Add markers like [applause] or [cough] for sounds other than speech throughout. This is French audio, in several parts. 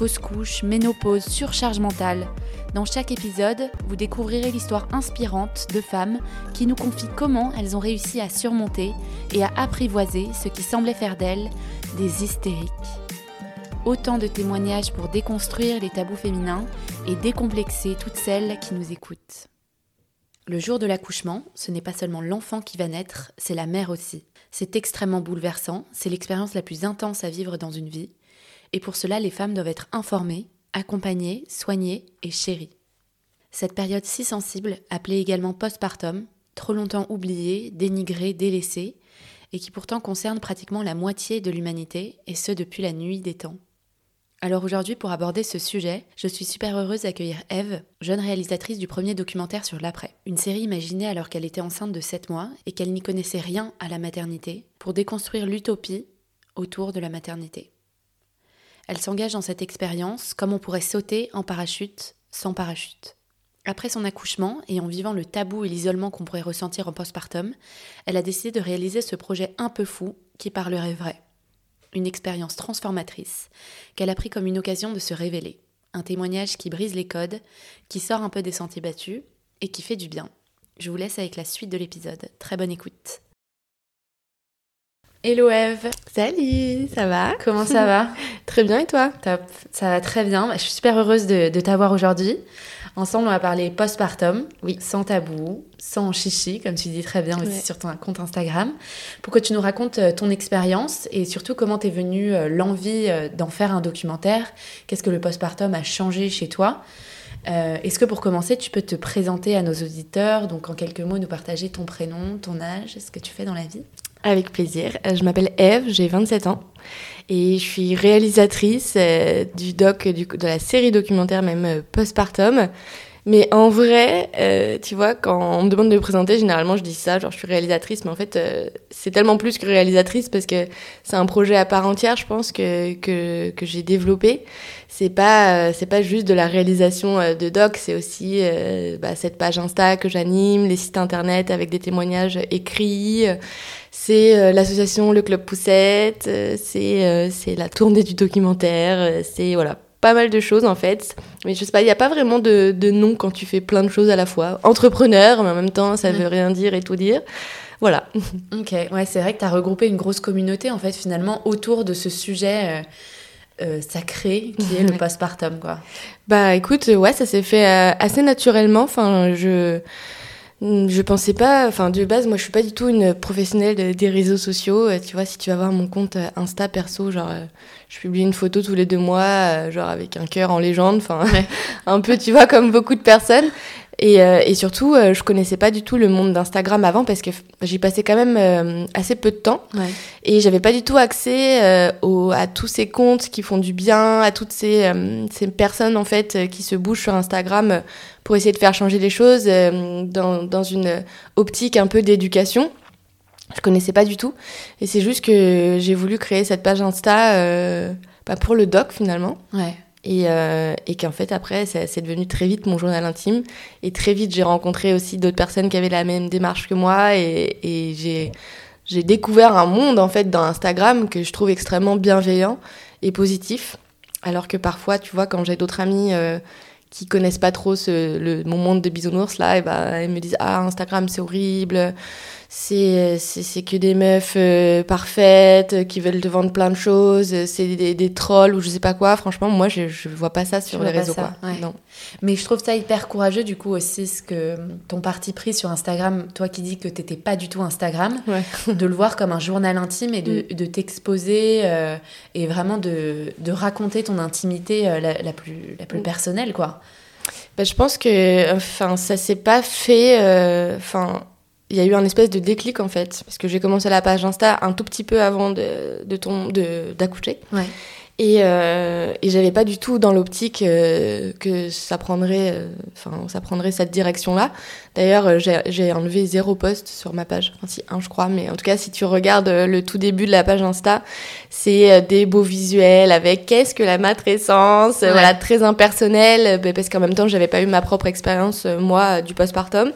fausse couche, ménopause, surcharge mentale. Dans chaque épisode, vous découvrirez l'histoire inspirante de femmes qui nous confient comment elles ont réussi à surmonter et à apprivoiser ce qui semblait faire d'elles des hystériques. Autant de témoignages pour déconstruire les tabous féminins et décomplexer toutes celles qui nous écoutent. Le jour de l'accouchement, ce n'est pas seulement l'enfant qui va naître, c'est la mère aussi. C'est extrêmement bouleversant, c'est l'expérience la plus intense à vivre dans une vie, et pour cela les femmes doivent être informées, accompagnées, soignées et chéries. Cette période si sensible, appelée également postpartum, trop longtemps oubliée, dénigrée, délaissée, et qui pourtant concerne pratiquement la moitié de l'humanité, et ce depuis la nuit des temps. Alors aujourd'hui, pour aborder ce sujet, je suis super heureuse d'accueillir Eve, jeune réalisatrice du premier documentaire sur l'après. Une série imaginée alors qu'elle était enceinte de 7 mois et qu'elle n'y connaissait rien à la maternité, pour déconstruire l'utopie autour de la maternité. Elle s'engage dans cette expérience comme on pourrait sauter en parachute sans parachute. Après son accouchement et en vivant le tabou et l'isolement qu'on pourrait ressentir en postpartum, elle a décidé de réaliser ce projet un peu fou qui parlerait vrai. Une expérience transformatrice qu'elle a pris comme une occasion de se révéler. Un témoignage qui brise les codes, qui sort un peu des sentiers battus et qui fait du bien. Je vous laisse avec la suite de l'épisode. Très bonne écoute. Hello Eve. Salut, ça va? Comment ça va? [laughs] Très bien et toi? Top, ça va très bien. Je suis super heureuse de, de t'avoir aujourd'hui. Ensemble, on va parler postpartum, oui, sans tabou, sans chichi, comme tu dis très bien aussi Ouais. sur ton compte Instagram, pour que tu nous racontes euh, ton expérience et surtout comment t'es venue euh, l'envie euh, d'en faire un documentaire. Qu'est-ce que le postpartum a changé chez toi? Euh, Est-ce que pour commencer, tu peux te présenter à nos auditeurs, donc en quelques mots, nous partager ton prénom, ton âge, ce que tu fais dans la vie? Avec plaisir. Euh, Je m'appelle Eve, j'ai 27 ans et je suis réalisatrice euh, du doc, de la série documentaire même euh, postpartum. Mais en vrai, tu vois, quand on me demande de me présenter, généralement je dis ça, genre je suis réalisatrice, mais en fait c'est tellement plus que réalisatrice parce que c'est un projet à part entière, je pense que que, que j'ai développé. C'est pas pas juste de la réalisation de doc, c'est aussi bah, cette page Insta que j'anime, les sites internet avec des témoignages écrits. C'est euh, l'association Le Club Poussette, euh, c'est euh, c'est la tournée du documentaire, c'est voilà pas mal de choses en fait. Mais je sais pas, il n'y a pas vraiment de, de nom quand tu fais plein de choses à la fois. Entrepreneur, mais en même temps ça veut rien dire et tout dire. Voilà. [laughs] Ok, ouais, c'est vrai que tu as regroupé une grosse communauté en fait finalement autour de ce sujet euh, euh, sacré qui est le postpartum quoi. Bah écoute, ouais, ça s'est fait euh, assez naturellement. Enfin, je je pensais pas. Enfin, de base, moi, je suis pas du tout une professionnelle de- des réseaux sociaux. Euh, Tu vois, si tu vas voir mon compte euh, Insta perso, genre, euh, je publie une photo tous les deux mois, genre avec un cœur en légende. Enfin, [laughs] un peu, tu vois, comme beaucoup de personnes. Et, euh, et surtout, euh, je connaissais pas du tout le monde d'Instagram avant parce que j'y passais quand même euh, assez peu de temps. Ouais. Et j'avais pas du tout accès euh, au- à tous ces comptes qui font du bien, à toutes ces, ces personnes en fait qui se bougent sur Instagram pour essayer de faire changer les choses dans, dans une optique un peu d'éducation. Je connaissais pas du tout. Et c'est juste que j'ai voulu créer cette page Insta bah, pour le doc finalement. Ouais. Et, euh, et qu'en fait, après, c'est devenu très vite mon journal intime. Et très vite, j'ai rencontré aussi d'autres personnes qui avaient la même démarche que moi. Et, j'ai, découvert un monde, en fait, dans Instagram que je trouve extrêmement bienveillant et positif. Alors que parfois, tu vois, quand j'ai d'autres amis euh, qui connaissent pas trop mon monde de bisounours, là, et ben, elles me disent Ah, Instagram, c'est horrible. C'est, c'est, c'est que des meufs euh, parfaites euh, qui veulent te vendre plein de choses. euh, C'est des, des trolls ou je sais pas quoi. Franchement, moi, je, je vois pas ça sur les réseaux. ça, quoi. ouais. Non. Mais je trouve ça hyper courageux du coup aussi ce que ton parti pris sur Instagram, toi qui dis que t'étais pas du tout Instagram, Ouais. [laughs] de le voir comme un journal intime et de, de t'exposer euh, et vraiment de, de raconter ton intimité euh, la, la plus, la plus Mm. personnelle quoi. Bah, je pense que enfin ça s'est pas fait enfin il y a eu un espèce de déclic en fait parce que j'ai commencé la page Insta un tout petit peu avant de de ton de d'accoucher Ouais. Et, euh, et j'avais pas du tout dans l'optique euh, que ça prendrait, euh, enfin, ça prendrait cette direction-là. D'ailleurs, euh, j'ai j'ai enlevé zéro post sur ma page, enfin si un, je crois, mais en tout cas, si tu regardes le tout début de la page Insta, c'est des beaux visuels avec qu'est-ce que la matrescence, Ouais. voilà, très impersonnel, bah, parce qu'en même temps, j'avais pas eu ma propre expérience moi du postpartum.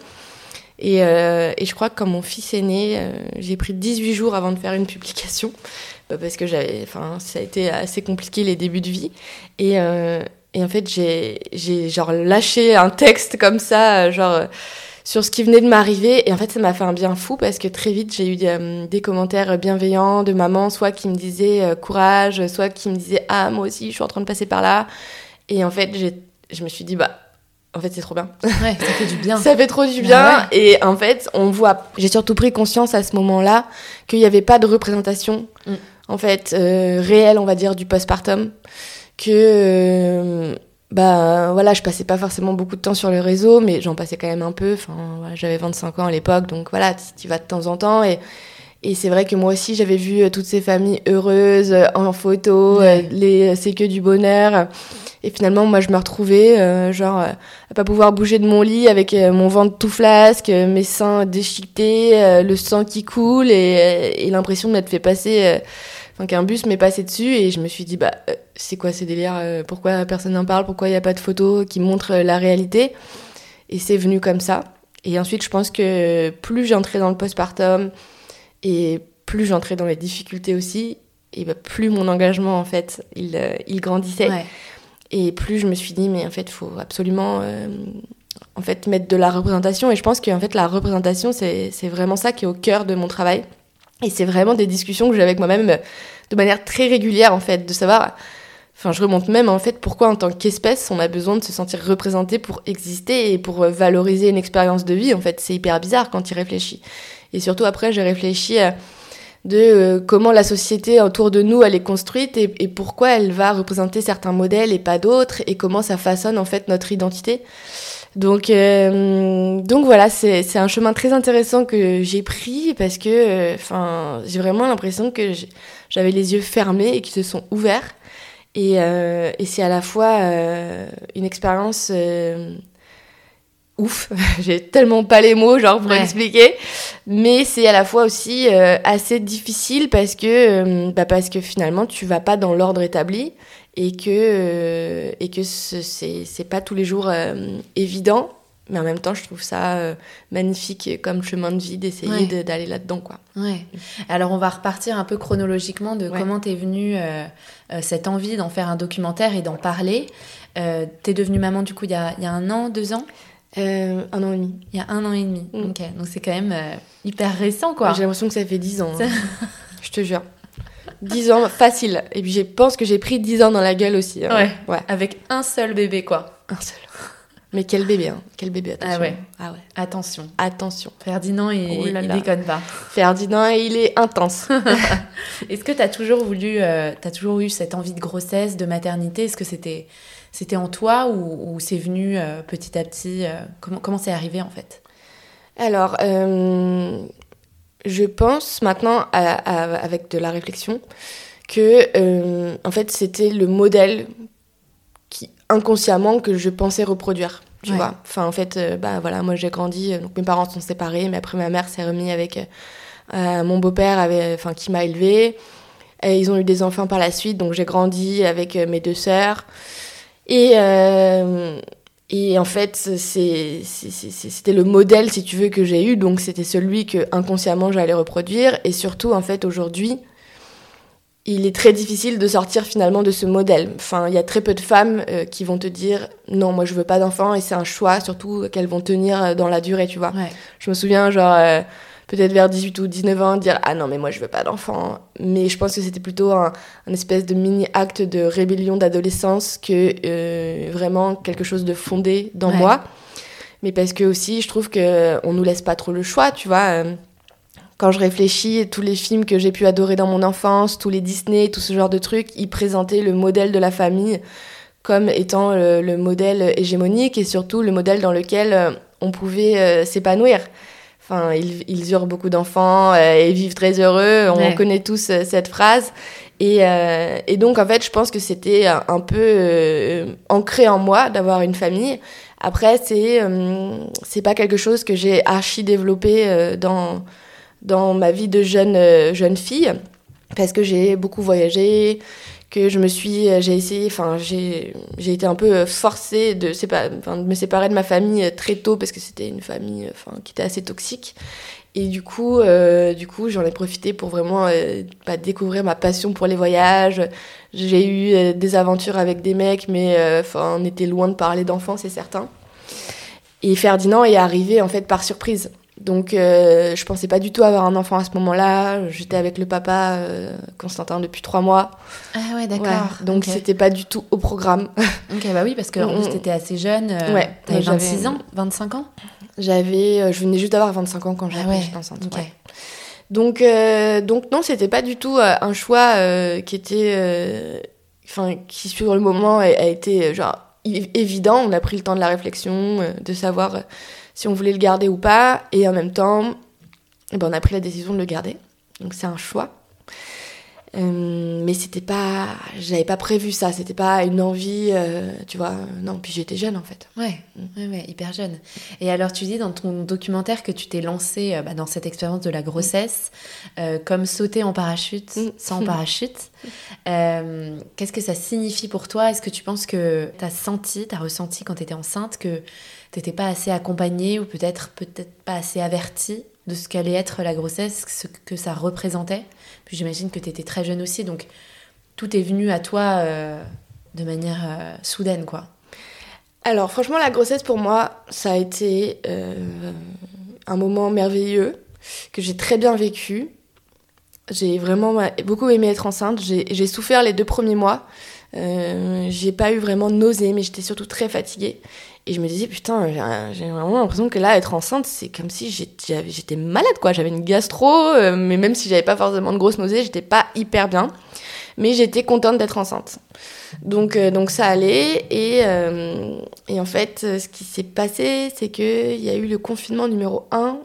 Et, euh, et je crois que quand mon fils est né, euh, j'ai pris 18 jours avant de faire une publication. [laughs] Bah, parce que j'avais, enfin, ça a été assez compliqué les débuts de vie. Et, euh, en fait, j'ai, genre lâché un texte comme ça, genre sur ce qui venait de m'arriver. Et en fait, ça m'a fait un bien fou parce que très vite, j'ai eu des, des commentaires bienveillants de maman, soit qui me disaient euh, courage, soit qui me disaient ah moi aussi, je suis en train de passer par là. Et en fait, je me suis dit bah en fait, c'est trop bien. Ouais, ça fait du bien. [laughs] Ça fait trop du bien. ouais. Et en fait, on voit. J'ai surtout pris conscience à ce moment-là qu'il n'y avait pas de représentation, Mm. en fait, euh, réelle, on va dire, du postpartum. Que. euh, bah voilà, je passais pas forcément beaucoup de temps sur le réseau, mais j'en passais quand même un peu. Enfin, voilà, j'avais 25 ans à l'époque, donc voilà, tu vas de temps en temps. Et, et c'est vrai que moi aussi, j'avais vu euh, toutes ces familles heureuses euh, en photo, Ouais. euh, les c'est que du bonheur. Et finalement, moi, je me retrouvais, euh, genre, euh, à pas pouvoir bouger de mon lit avec euh, mon ventre tout flasque, mes seins déchiquetés, le sang qui coule et, et l'impression de m'être fait passer, enfin qu'un bus m'est passé dessus et je me suis dit bah c'est quoi ces délires Pourquoi personne n'en parle Pourquoi il n'y a pas de photos qui montrent la réalité? Et c'est venu comme ça. Et ensuite, je pense que plus j'entrais dans le postpartum et plus j'entrais dans les difficultés aussi, et bah, plus mon engagement en fait il, euh, il grandissait. Ouais. Et plus je me suis dit, mais en fait, il faut absolument euh, en fait, mettre de la représentation. Et je pense qu'en fait, la représentation, c'est vraiment ça qui est au cœur de mon travail. Et c'est vraiment des discussions que j'ai avec moi-même euh, de manière très régulière, en fait, de savoir. Enfin, je remonte même, en fait, pourquoi en tant qu'espèce, on a besoin de se sentir représenté pour exister et pour valoriser une expérience de vie. En fait, c'est hyper bizarre quand tu y réfléchis. Et surtout, après, j'ai réfléchi à de euh, comment la société autour de nous elle est construite et, pourquoi elle va représenter certains modèles et pas d'autres et comment ça façonne en fait notre identité. Donc, euh, donc voilà, c'est un chemin très intéressant que j'ai pris parce que j'ai vraiment l'impression que j'avais les yeux fermés et qu'ils se sont ouverts. Et, euh, et c'est à la fois euh, une expérience euh, ouf, [laughs] j'ai tellement pas les mots genre pour Ouais. expliquer, mais c'est à la fois aussi euh, assez difficile parce que euh, bah parce que finalement tu vas pas dans l'ordre établi et que euh, et que ce- c'est c'est pas tous les jours euh, évident, mais en même temps je trouve ça magnifique comme chemin de vie d'essayer Ouais. de- d'aller là-dedans quoi. Ouais. Alors on va repartir un peu chronologiquement de Ouais. comment t'es venue cette envie d'en faire un documentaire et d'en parler. T'es devenue maman du coup il y a, il y a un an, deux ans? Euh, un an et demi. Il y a un an et demi. Mm. Ok, donc c'est quand même euh, hyper récent quoi. J'ai l'impression que ça fait 10 ans. hein. [laughs] je te jure. 10 ans, facile. Et puis je pense que j'ai pris 10 ans dans la gueule aussi. hein. Ouais. Ouais, Avec un seul bébé quoi. un seul. Mais quel bébé, hein. Quel bébé, attention. Ah ouais. Ah ouais. Attention. Attention. Ferdinand, il, Oh là il là. déconne pas. Ferdinand, il est intense. [laughs] Est-ce que tu as toujours voulu, euh, t'as toujours eu cette envie de grossesse, de maternité? Est-ce que c'était, c'était en toi ou, ou c'est venu euh, petit à petit euh, Comment, comment c'est arrivé en fait? Alors, euh, je pense maintenant, à- à- avec de la réflexion, que en fait c'était le modèle qui inconsciemment que je pensais reproduire. Tu Ouais. vois. Enfin, en fait, euh, bah voilà, moi j'ai grandi, euh, donc mes parents sont séparés, mais après ma mère s'est remise avec euh, mon beau-père, enfin qui m'a élevée. Et ils ont eu des enfants par la suite, donc j'ai grandi avec mes deux sœurs. Et euh, et en fait, c'était le modèle, si tu veux, que j'ai eu. Donc, c'était celui que inconsciemment j'allais reproduire. Et surtout, en fait, aujourd'hui, il est très difficile de sortir finalement de ce modèle. Enfin, il y a très peu de femmes euh, qui vont te dire non, moi je veux pas d'enfant. Et c'est un choix, surtout qu'elles vont tenir euh, dans la durée, tu vois. Ouais. Je me souviens, genre, euh, peut-être vers 18 ou 19 ans, dire Ah non, mais moi je veux pas d'enfant. Mais je pense que c'était plutôt un, un espèce de mini-acte de rébellion d'adolescence que euh, vraiment quelque chose de fondé dans Ouais. moi. Mais parce que aussi, je trouve qu'on nous laisse pas trop le choix, tu vois. euh, Quand je réfléchis, tous les films que j'ai pu adorer dans mon enfance, tous les Disney, tout ce genre de trucs, ils présentaient le modèle de la famille comme étant le, le modèle hégémonique et surtout le modèle dans lequel euh, on pouvait s'épanouir. Enfin, ils, ils eurent beaucoup d'enfants et vivent très heureux. On Ouais. connaît tous euh, cette phrase. Et, euh, et donc, en fait, je pense que c'était un, peu euh, ancré en moi d'avoir une famille. Après, c'est euh, c'est pas quelque chose que j'ai archi développé euh, dans, dans ma vie de jeune, euh, jeune fille, parce que j'ai beaucoup voyagé, que je me suis, euh, j'ai essayé, enfin, j'ai été un peu forcée de, de me séparer de ma famille euh, très tôt, parce que c'était une famille enfin, qui était assez toxique. Et du coup, euh, du coup, j'en ai profité pour vraiment euh, bah, découvrir ma passion pour les voyages. J'ai eu euh, des aventures avec des mecs, mais euh, on était loin de parler d'enfants, c'est certain. Et Ferdinand est arrivé en fait par surprise. Donc, euh, je pensais pas du tout avoir un enfant à ce moment-là. J'étais avec le papa euh, Constantin depuis trois mois. Ah ouais, d'accord. Ouais, donc, Ok. c'était pas du tout au programme. [laughs] Ok, bah oui, parce qu'en Mm, plus, t'étais assez jeune. euh, Ouais, T'avais moi, j'avais- 26 ans 25 ans? J'avais, euh, je venais juste d'avoir 25 ans quand j'ai Ah ouais, que enceinte. ouais. Donc, donc non, c'était pas du tout un choix qui était, enfin, qui sur le moment a, a été genre évident. On a pris le temps de la réflexion, de savoir si on voulait le garder ou pas, et en même temps, eh ben, on a pris la décision de le garder. Donc c'est un choix. Euh, mais c'était pas, j'avais pas prévu ça. C'était pas une envie, euh, tu vois. Non, puis j'étais jeune en fait. Ouais, ouais, ouais, hyper jeune. Et alors, tu dis dans ton documentaire que tu t'es lancé euh, bah, dans cette expérience de la grossesse, euh, comme sauter en parachute Mm. sans [laughs] parachute. Qu'est-ce que ça signifie pour toi? Est-ce que tu penses que tu as senti, tu as ressenti quand tu étais enceinte que tu n'étais pas assez accompagnée ou peut-être peut-être pas assez avertie de ce qu'allait être la grossesse, ce que ça représentait Puis j'imagine que tu étais très jeune aussi, donc tout est venu à toi euh, de manière euh, soudaine, quoi. Alors franchement, la grossesse pour moi, ça a été euh, un moment merveilleux que j'ai très bien vécu. J'ai vraiment beaucoup aimé être enceinte. J'ai souffert les deux premiers mois. Euh, j'ai pas eu vraiment de nausées, mais j'étais surtout très fatiguée. Et je me disais, putain, j'ai vraiment l'impression que là, être enceinte, c'est comme si j'étais malade, quoi. J'avais une gastro, euh, mais même si j'avais pas forcément de grosses nausées, j'étais pas hyper bien. Mais j'étais contente d'être enceinte. Donc, euh, donc ça allait. Et, euh, et en fait, ce qui s'est passé, c'est qu'il y a eu le confinement numéro 1,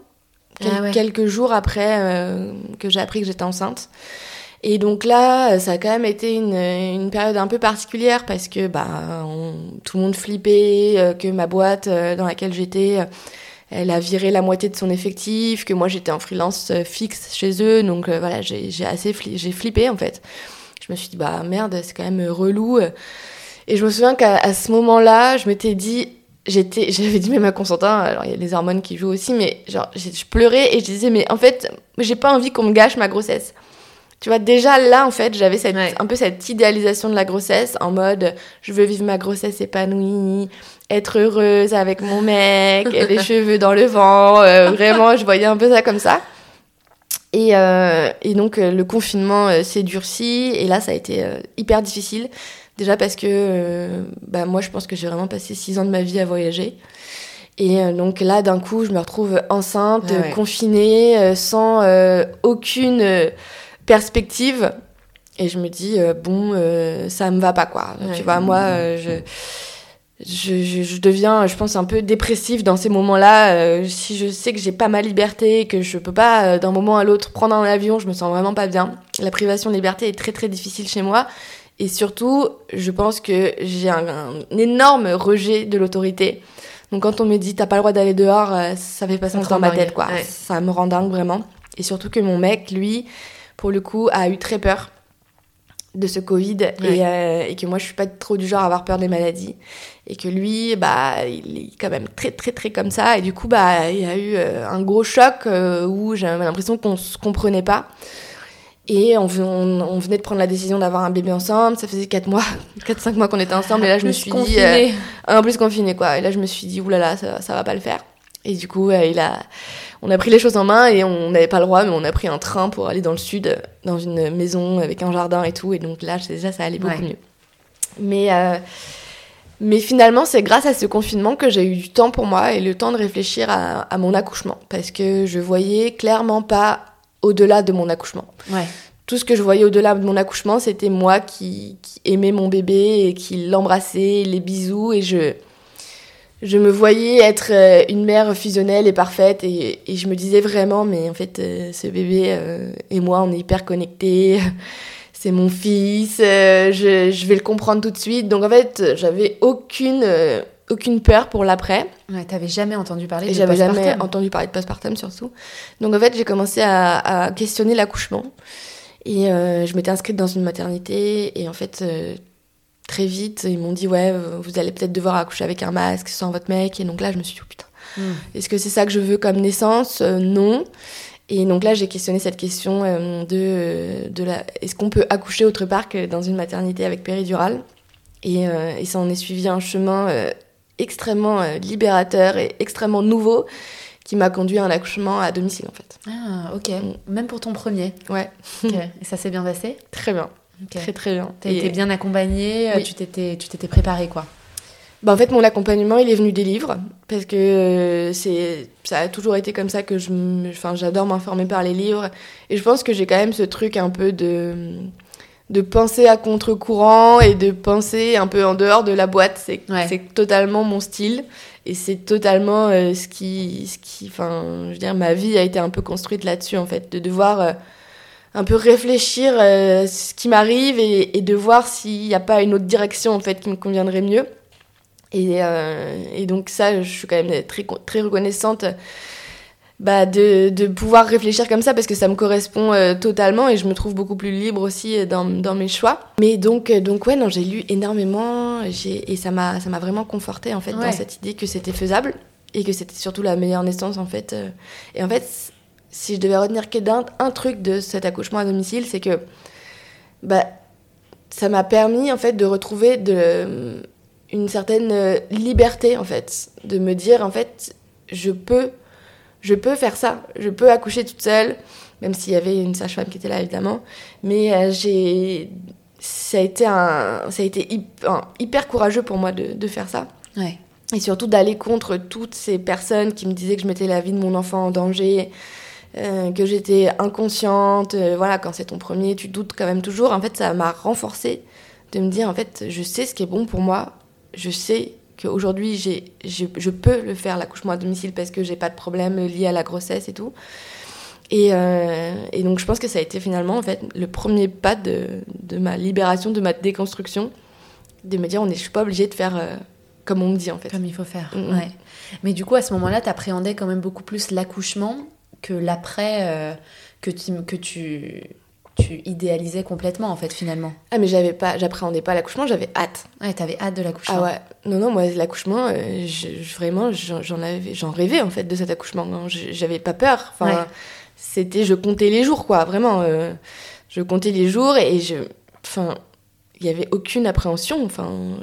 quel- Ah ouais. quelques jours après euh, que j'ai appris que j'étais enceinte. Et donc là, ça a quand même été une, période un peu particulière parce que bah, tout le monde flippait, euh, que ma boîte euh, dans laquelle j'étais, euh, elle a viré la moitié de son effectif, que moi j'étais en freelance fixe chez eux. Donc voilà, j'ai assez fli- j'ai flippé en fait. Je me suis dit, bah merde, c'est quand même relou. Et je me souviens qu'à ce moment-là, je m'étais dit, [laughs] j'avais dit même à Constantin, alors il y a les hormones qui jouent aussi, mais genre, je pleurais et je disais, mais en fait, j'ai pas envie qu'on me gâche ma grossesse. Tu vois, déjà là, en fait, j'avais cette, Ouais. un peu cette idéalisation de la grossesse en mode, je veux vivre ma grossesse épanouie, être heureuse avec mon mec, les [laughs] cheveux dans le vent. euh, vraiment, je voyais un peu ça comme ça. Et, euh, et donc, euh, le confinement s'est durci. Et là, ça a été hyper difficile. Déjà parce que euh, bah, moi, je pense que j'ai vraiment passé six ans de ma vie à voyager. Et donc là, d'un coup, je me retrouve enceinte, Ah ouais. confinée, sans aucune perspective. Et je me dis, euh, bon, euh, ça me va pas, quoi. Ouais. Tu vois, moi, euh, je, je, deviens, je pense, un peu dépressive dans ces moments-là. Euh, si je sais que j'ai pas ma liberté, que je peux pas, d'un moment à l'autre, prendre un avion, je me sens vraiment pas bien. La privation de liberté est très, très difficile chez moi. Et surtout, je pense que j'ai un, un énorme rejet de l'autorité. Donc quand on me dit t'as pas le droit d'aller dehors, ça fait pas sens dans ma tête quoi. ouais. Ça me rend dingue vraiment. Et surtout que mon mec, lui, pour le coup, a eu très peur de ce Covid Ouais. et, euh, et que moi je suis pas trop du genre à avoir peur des maladies et que lui bah il est quand même très très très comme ça et du coup bah il y a eu euh, un gros choc euh, où j'avais l'impression qu'on se comprenait pas et on, ven- on, on venait de prendre la décision d'avoir un bébé ensemble ça faisait 4 mois [laughs] 4 5 mois qu'on était ensemble et là je me suis dit euh, en plus confiné quoi. Et là je me suis dit oulala ça, ça va pas le faire. Et du coup euh, il a, on a pris les choses en main et on n'avait pas le droit mais on a pris un train pour aller dans le sud euh, dans une maison avec un jardin et tout et donc là déjà ça allait beaucoup Ouais. mieux. Mais euh, mais finalement c'est grâce à ce confinement que j'ai eu du temps pour moi et le temps de réfléchir à, à mon accouchement parce que je voyais clairement pas au-delà de mon accouchement Ouais. tout ce que je voyais au-delà de mon accouchement, c'était moi qui, qui aimais mon bébé et qui l'embrassais, les bisous. Et je, je me voyais être euh, une mère fusionnelle et parfaite et, et, je me disais vraiment mais en fait euh, ce bébé euh, et moi on est hyper connectés [laughs] c'est mon fils je, je, vais le comprendre tout de suite. Donc en fait j'avais aucune aucune peur pour l'après. Ouais, t'avais jamais entendu parler et de j'avais jamais entendu parler de postpartum surtout. Donc en fait j'ai commencé à, à questionner l'accouchement. Et je m'étais inscrite dans une maternité et en fait très vite, ils m'ont dit ouais, vous allez peut-être devoir accoucher avec un masque sans votre mec. Et donc là, je me suis dit, oh, putain, hmm. est-ce que c'est ça que je veux comme naissance? Euh, Non. Et donc là, j'ai questionné cette question euh, de, euh, de la, est-ce qu'on peut accoucher autre part que dans une maternité avec péridurale? Et, et, ça en est suivi un chemin extrêmement libérateur et extrêmement nouveau qui m'a conduit à un accouchement à domicile en fait. Ah ok, mm. même pour ton premier? Ouais. Et ça s'est bien passé? [laughs] Très bien. Très très bien. T'as été bien accompagnée, euh, tu t'étais tu t'étais préparée quoi. Bah en fait mon accompagnement il est venu des livres parce que euh, c'est ça a toujours été comme ça que je enfin j'adore m'informer par les livres. Et je pense que j'ai quand même ce truc un peu de de penser à contre-courant et de penser un peu en dehors de la boîte. C'est c'est totalement mon style et c'est totalement euh, ce qui ce qui enfin je veux dire ma vie a été un peu construite là-dessus en fait de devoir un peu réfléchir euh, ce qui m'arrive et, et, de voir s'il n'y a pas une autre direction en fait qui me conviendrait mieux. Et, euh, et, donc ça, je suis quand même très, très reconnaissante bah, de, de, pouvoir réfléchir comme ça parce que ça me correspond euh, totalement et je me trouve beaucoup plus libre aussi dans, dans mes choix. Mais donc, donc ouais, non, j'ai lu énormément et ça m'a, ça m'a vraiment conforté en fait dans cette idée que c'était faisable et que c'était surtout la meilleure naissance en fait. Et en fait, si je devais retenir qu'un un truc de cet accouchement à domicile, c'est que bah, ça m'a permis en fait de retrouver de, une certaine euh, liberté en fait, de me dire en fait je peux, je peux faire ça, je peux accoucher toute seule, même s'il y avait une sage-femme qui était là évidemment, mais euh, j'ai ça a été un ça a été hyper, hyper courageux pour moi de, de faire ça. Ouais. Et surtout d'aller contre toutes ces personnes qui me disaient que je mettais la vie de mon enfant en danger, euh, que j'étais inconsciente. Euh, voilà, quand c'est ton premier, tu doutes quand même toujours. En fait, ça m'a renforcée de me dire, en fait, je sais ce qui est bon pour moi. Je sais qu'aujourd'hui, j'ai, je peux le faire, l'accouchement à domicile, parce que j'ai pas de problème lié à la grossesse et tout. Et, euh, et, donc, je pense que ça a été finalement, en fait, le premier pas de, de ma libération, de ma déconstruction, de me dire, on est, je suis pas obligée de faire comme on me dit, en fait. Comme il faut faire, ouais. Mais du coup, à ce moment-là, tu appréhendais quand même beaucoup plus l'accouchement que l'après euh, que tu, que tu, tu idéalisais complètement en fait finalement. Ah mais j'avais pas, j'appréhendais pas l'accouchement, j'avais hâte. Ouais, t'avais hâte de l'accouchement. Ah ouais, non non moi l'accouchement, euh, vraiment j'en avais, j'en rêvais en fait de cet accouchement. J'avais pas peur. Enfin, c'était, je comptais les jours quoi, vraiment. Euh, je comptais les jours et je, enfin, il y avait aucune appréhension. Enfin,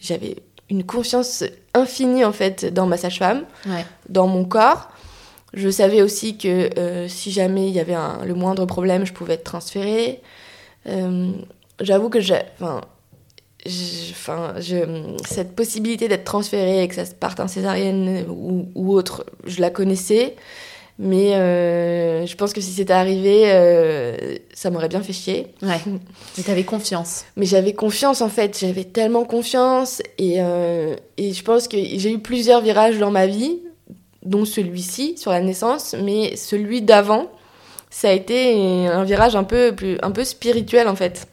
j'avais une confiance infinie en fait dans ma sage-femme, dans mon corps. Je savais aussi que euh, si jamais il y avait un, le moindre problème, je pouvais être transférée. Euh, J'avoue que j'ai, enfin, enfin, cette possibilité d'être transférée et que ça se parte en césarienne ou, ou, autre, je la connaissais. Mais euh, je pense que si c'était arrivé, euh, ça m'aurait bien fait chier. Ouais. Mais t'avais confiance. [laughs] Mais j'avais confiance en fait. J'avais tellement confiance. Et, euh, et je pense que j'ai eu plusieurs virages dans ma vie dont celui-ci sur la naissance, mais celui d'avant, ça a été un virage un peu, plus, un peu spirituel en fait.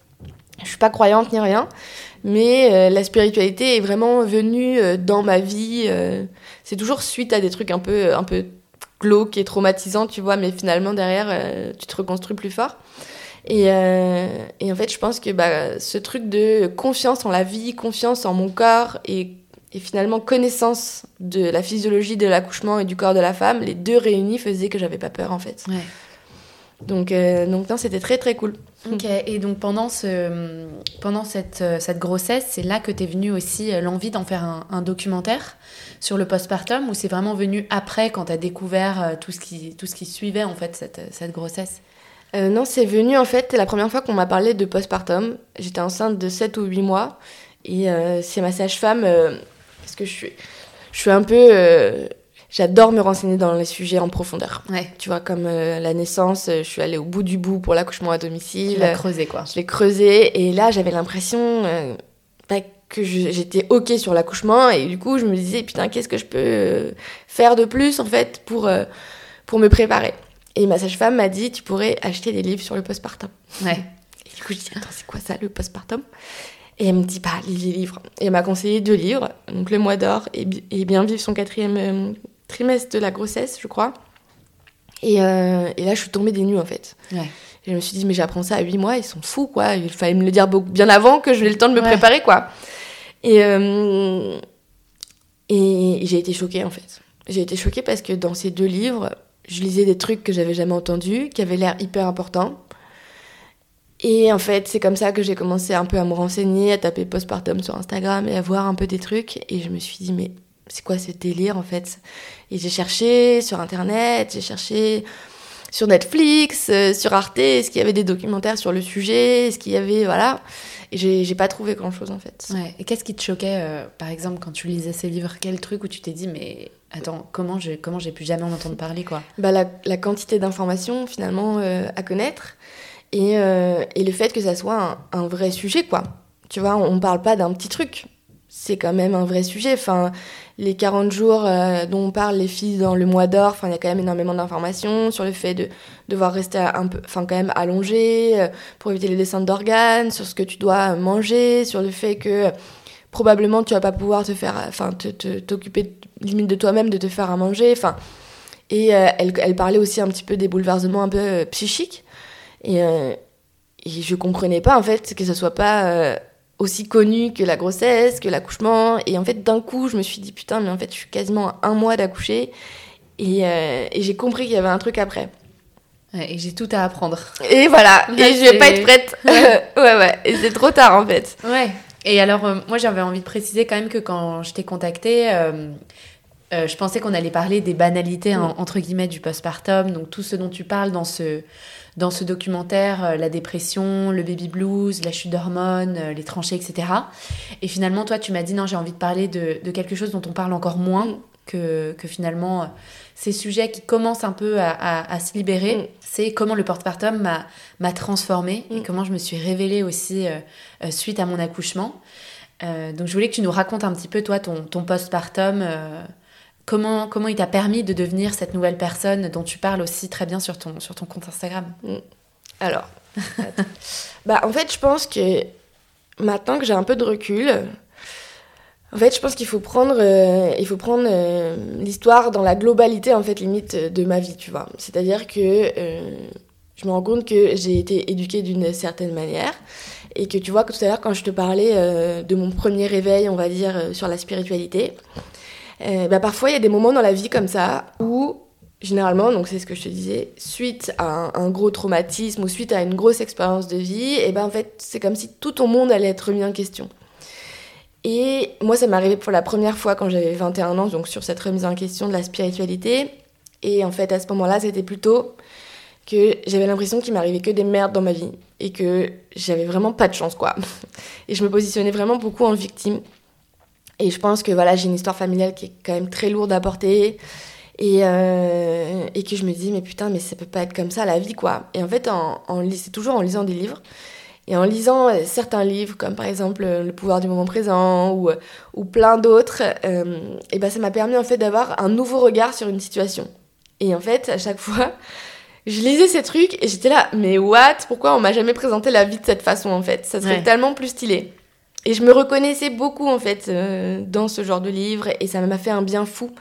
Je suis pas croyante ni rien, mais euh, la spiritualité est vraiment venue euh, dans ma vie. Euh, c'est toujours suite à des trucs un peu, un peu glauques et traumatisants, tu vois, mais finalement derrière, tu te reconstruis plus fort. Et, et, en fait, je pense que bah, ce truc de confiance en la vie, confiance en mon corps et et finalement connaissance de la physiologie de l'accouchement et du corps de la femme, les deux réunis faisaient que j'avais pas peur en fait. Ouais. Donc, euh, donc c'était très très cool. Ok, et donc pendant, ce, pendant cette, euh, cette grossesse, c'est là que t'es venue aussi euh, l'envie d'en faire un, un, documentaire sur le postpartum ou c'est vraiment venu après quand t'as découvert tout ce, qui, tout ce qui suivait en fait cette, cette grossesse? Euh, Non, c'est venu en fait la première fois qu'on m'a parlé de postpartum. J'étais enceinte de 7 ou 8 mois et c'est ma sage-femme parce que je suis, je suis un peu. Euh, j'adore me renseigner dans les sujets en profondeur. Ouais. Tu vois, comme euh, la naissance, je suis allée au bout du bout pour l'accouchement à domicile. Tu l'as creusé, quoi. Je l'ai creusé. Et là, j'avais l'impression euh, bah, que j'étais ok sur l'accouchement et du coup je me disais putain qu'est-ce que je peux euh, faire de plus en fait pour euh, pour me préparer et ma sage-femme m'a dit tu pourrais acheter des livres sur le postpartum ouais et du coup je dis attends c'est quoi ça le postpartum? Et elle me dit bah lis les livres et elle m'a conseillé deux livres donc le mois d'or et, et, bien vivre son quatrième euh, trimestre de la grossesse je crois et, et, là je suis tombée des nues en fait ouais et je me suis dit, mais j'apprends ça à 8 mois, ils sont fous, quoi. Il fallait me le dire bien avant que j'ai le temps de me ouais. préparer, quoi. Et, euh, et j'ai été choquée, en fait. J'ai été choquée parce que dans ces deux livres, je lisais des trucs que j'avais jamais entendus, qui avaient l'air hyper importants. Et en fait, c'est comme ça que j'ai commencé un peu à me renseigner, à taper postpartum sur Instagram et à voir un peu des trucs. Et je me suis dit, mais c'est quoi ce délire, en fait? Et j'ai cherché sur Internet, j'ai cherché sur Netflix, euh, sur Arte, est-ce qu'il y avait des documentaires sur le sujet, est-ce qu'il y avait voilà, et j'ai pas trouvé grand chose en fait. Ouais. Et qu'est-ce qui te choquait, euh, par exemple, quand tu lisais ces livres, quel truc où tu t'es dit mais attends comment j'ai comment pu jamais en entendre parler quoi? Bah la, la quantité d'informations finalement euh, à connaître et, euh, et, le fait que ça soit un, vrai sujet quoi. Tu vois, on parle pas d'un petit truc. C'est quand même un vrai sujet. Enfin, les 40 jours euh, dont on parle les filles dans le mois d'or, enfin il y a quand même énormément d'informations sur le fait de devoir rester un peu enfin quand même allongé euh, pour éviter les descentes d'organes, sur ce que tu dois manger, sur le fait que probablement tu vas pas pouvoir te faire enfin t'occuper te, limite de toi-même de te faire à manger, enfin et elle, elle parlait aussi un petit peu des bouleversements un peu psychiques et, euh, et je comprenais pas en fait que ce soit pas aussi connu que la grossesse, que l'accouchement. Et en fait, d'un coup, je me suis dit, putain, mais en fait, je suis quasiment à un mois d'accoucher. Et, euh, et j'ai compris qu'il y avait un truc après. Ouais, et j'ai tout à apprendre. Et voilà, [laughs] et je vais pas être prête. [laughs] [laughs] Ouais, ouais, et c'est trop tard en fait. Ouais. Et alors, euh, moi, j'avais envie de préciser quand même que quand je t'ai contactée, euh, euh, je pensais qu'on allait parler des banalités, mm. entre guillemets, du postpartum. Donc, tout ce dont tu parles dans ce, dans ce documentaire euh, la dépression, le baby blues, la chute d'hormones, euh, les tranchées, etc. Et finalement, toi, tu m'as dit non, j'ai envie de parler de, de, quelque chose dont on parle encore moins mm. que, que, finalement euh, ces sujets qui commencent un peu à, à, à se libérer. Mm. C'est comment le postpartum m'a transformée mm. et comment je me suis révélée aussi euh, suite à mon accouchement. Euh, donc, je voulais que tu nous racontes un petit peu, toi, ton, ton postpartum. Euh, Comment, comment il t'a permis de devenir cette nouvelle personne dont tu parles aussi très bien sur ton, sur ton compte Instagram? Mm. Alors, [laughs] bah, en fait, je pense que maintenant que j'ai un peu de recul, en fait, je pense qu'il faut prendre, euh, il faut prendre euh, l'histoire dans la globalité, en fait, limite de ma vie, tu vois. C'est-à-dire que euh, je me rends compte que j'ai été éduquée d'une certaine manière et que tu vois que tout à l'heure, quand je te parlais euh, de mon premier réveil, on va dire, sur la spiritualité, euh, bah, parfois il y a des moments dans la vie comme ça où généralement, donc c'est ce que je te disais, suite à un, gros traumatisme ou suite à une grosse expérience de vie, et ben en fait c'est comme si tout ton monde allait être remis en question. Et moi ça m'est arrivé pour la première fois quand j'avais 21 ans, donc sur cette remise en question de la spiritualité. Et en fait à ce moment-là c'était plutôt que j'avais l'impression qu'il m'arrivait que des merdes dans ma vie et que j'avais vraiment pas de chance quoi. [laughs] Et je me positionnais vraiment beaucoup en victime. Et je pense que voilà, j'ai une histoire familiale qui est quand même très lourde à porter. Et, euh, et que je me dis, mais putain, mais ça peut pas être comme ça la vie, quoi. Et en fait, en, en, c'est toujours en lisant des livres. Et en lisant euh, certains livres, comme par exemple euh, Le pouvoir du moment présent ou, ou plein d'autres, euh, et ben ça m'a permis en fait d'avoir un nouveau regard sur une situation. Et en fait, à chaque fois, je lisais ces trucs et j'étais là, mais what? Pourquoi on m'a jamais présenté la vie de cette façon en fait? Ça serait ouais. tellement plus stylé. Et je me reconnaissais beaucoup en fait euh, dans ce genre de livre et ça m'a fait un bien fou.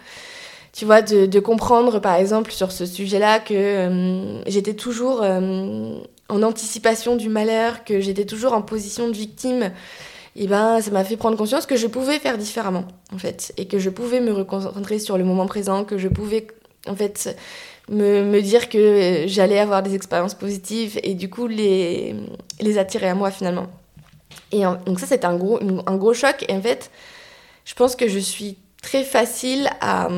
Tu vois, de, comprendre par exemple sur ce sujet-là que euh, j'étais toujours euh, en anticipation du malheur, que j'étais toujours en position de victime. Et ben, ça m'a fait prendre conscience que je pouvais faire différemment en fait et que je pouvais me reconcentrer sur le moment présent, que je pouvais en fait me, dire que j'allais avoir des expériences positives et du coup les attirer à moi finalement. Et en, donc ça, c'était un gros, un gros choc. Et en fait, je pense que je suis très facile à...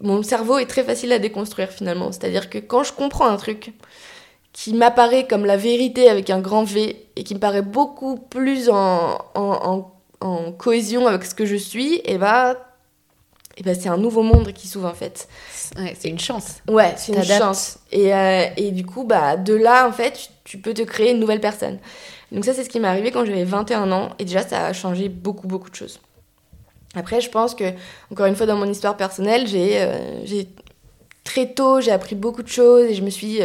Mon cerveau est très facile à déconstruire finalement. C'est-à-dire que quand je comprends un truc qui m'apparaît comme la vérité avec un grand V et qui me paraît beaucoup plus en, en, en, en cohésion avec ce que je suis, et bah, et bah c'est un nouveau monde qui s'ouvre en fait. Ouais, c'est une chance. Ouais, c'est une chance. Et, euh, et du coup, bah, de là, en fait, tu peux te créer une nouvelle personne. Donc ça, c'est ce qui m'est arrivé quand j'avais 21 ans. Et déjà, ça a changé beaucoup, beaucoup de choses. Après, je pense que, encore une fois, dans mon histoire personnelle, j'ai j'ai très tôt, j'ai appris beaucoup de choses et je me suis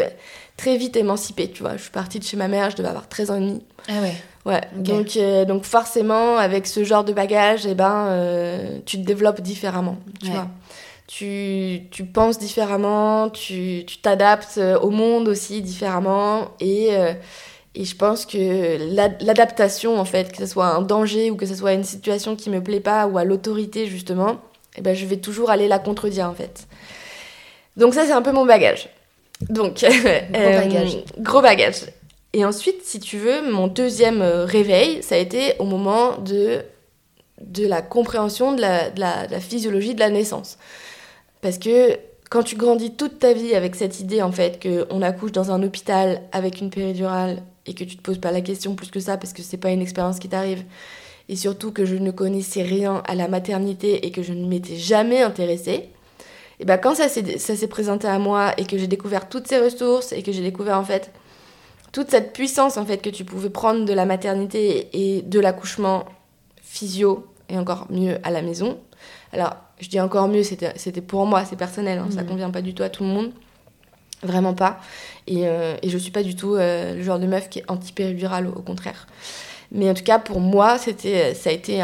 très vite émancipée, tu vois. Je suis partie de chez ma mère, je devais avoir 13 ans et demi. Ah ouais Ouais, donc, donc forcément, avec ce genre de bagage, eh ben, tu te développes différemment, tu vois tu, tu, penses différemment, tu t'adaptes au monde aussi différemment. Et, euh, et je pense que l'adaptation, en fait, que ce soit un danger ou que ce soit une situation qui me plaît pas ou à l'autorité, justement, eh ben, je vais toujours aller la contredire, en fait. Donc ça, c'est un peu mon bagage. Donc, [laughs] gros euh, bagage. Gros bagage. Et ensuite, si tu veux, mon deuxième euh, réveil, ça a été au moment de, de la compréhension de la, de la, de la physiologie de la naissance. Parce que quand tu grandis toute ta vie avec cette idée en fait qu'on accouche dans un hôpital avec une péridurale et que tu te poses pas la question plus que ça parce que c'est pas une expérience qui t'arrive et surtout que je ne connaissais rien à la maternité et que je ne m'étais jamais intéressée, et ben quand ça s'est présenté à moi et que j'ai découvert toutes ces ressources et que j'ai découvert en fait toute cette puissance en fait que tu pouvais prendre de la maternité et de l'accouchement physio et encore mieux à la maison. Alors je dis encore mieux, c'était pour moi, c'est personnel, hein, ça mm. convient pas du tout à tout le monde. Vraiment pas. Et, euh, et je suis pas du tout euh, le genre de meuf qui est anti-péridurale, au, contraire. Mais en tout cas, pour moi, c'était, ça a été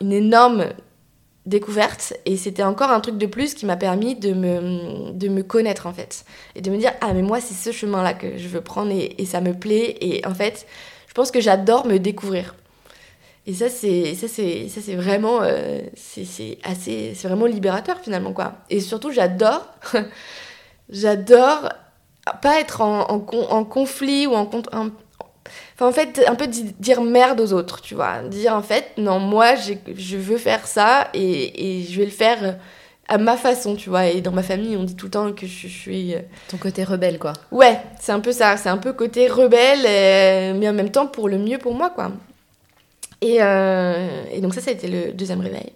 une énorme découverte et c'était encore un truc de plus qui m'a permis de me, de me connaître en fait et de me dire ah mais moi c'est ce chemin là que je veux prendre et, ça me plaît et en fait je pense que j'adore me découvrir et ça, c'est, ça, c'est, ça, c'est vraiment, euh, c'est, assez, c'est vraiment libérateur finalement, quoi. Et surtout, j'adore, [laughs] j'adore pas être en, en, conflit ou en, enfin, en fait, un peu dire merde aux autres, tu vois. Dire en fait, non, moi, je veux faire ça et, et, je vais le faire à ma façon, tu vois. Et dans ma famille, on dit tout le temps que je, suis. Euh, Ton côté rebelle, quoi. Ouais, c'est un peu ça. C'est un peu côté rebelle, mais en même temps pour le mieux pour moi, quoi. Euh, et, donc ça, ça a été le deuxième réveil.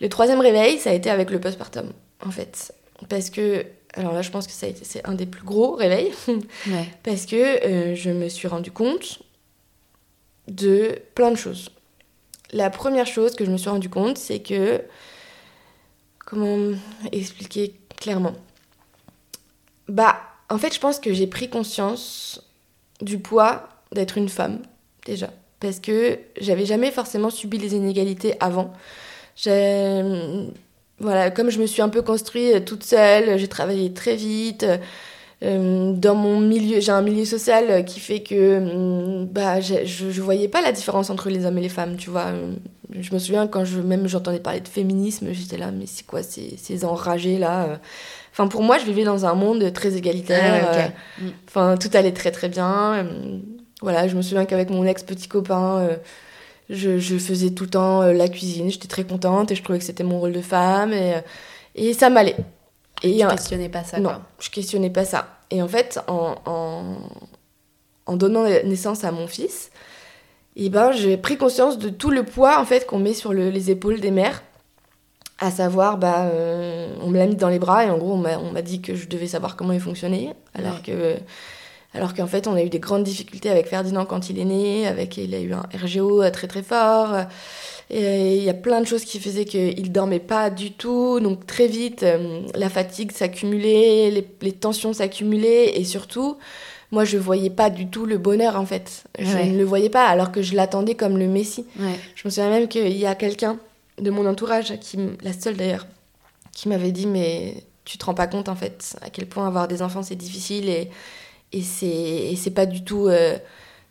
Le troisième réveil, ça a été avec le postpartum, en fait. Parce que, alors là, je pense que ça a été, c'est un des plus gros réveils. [laughs] Parce que euh, je me suis rendu compte de plein de choses. La première chose que je me suis rendu compte, c'est que... Comment expliquer clairement? Bah, en fait, je pense que j'ai pris conscience du poids d'être une femme, déjà parce que j'avais jamais forcément subi les inégalités avant. Voilà, comme je me suis un peu construite toute seule, j'ai travaillé très vite. Euh, dans mon milieu, j'ai un milieu social qui fait que bah, je, je voyais pas la différence entre les hommes et les femmes, tu vois. Je me souviens quand je, même j'entendais parler de féminisme, j'étais là, mais c'est quoi ces, ces enragés là Enfin, pour moi, je vivais dans un monde très égalitaire. Ah, euh, enfin, tout allait très très bien. Voilà, je me souviens qu'avec mon ex-petit copain, euh, je, je, faisais tout le temps euh, la cuisine, j'étais très contente et je trouvais que c'était mon rôle de femme et, euh, et ça m'allait. Et tu questionnais pas ça, Non, je questionnais pas ça. Et en fait, en, en, en donnant naissance à mon fils, et eh ben, j'ai pris conscience de tout le poids en fait qu'on met sur le, les épaules des mères. À savoir, bah, on me l'a mis dans les bras et en gros, on m'a dit que je devais savoir comment il fonctionnait. Alors que alors qu'en fait, on a eu des grandes difficultés avec Ferdinand quand il est né, avec il a eu un RGO très très fort. Et il y a plein de choses qui faisaient qu'il dormait pas du tout. Donc très vite, euh, la fatigue s'accumulait, les, tensions s'accumulaient et surtout, moi je voyais pas du tout le bonheur en fait. Je ne le voyais pas alors que je l'attendais comme le Messie. Je me souviens même qu'il y a quelqu'un de mon entourage, qui, la seule d'ailleurs, qui m'avait dit mais tu te rends pas compte en fait à quel point avoir des enfants c'est difficile et et c'est pas du tout euh,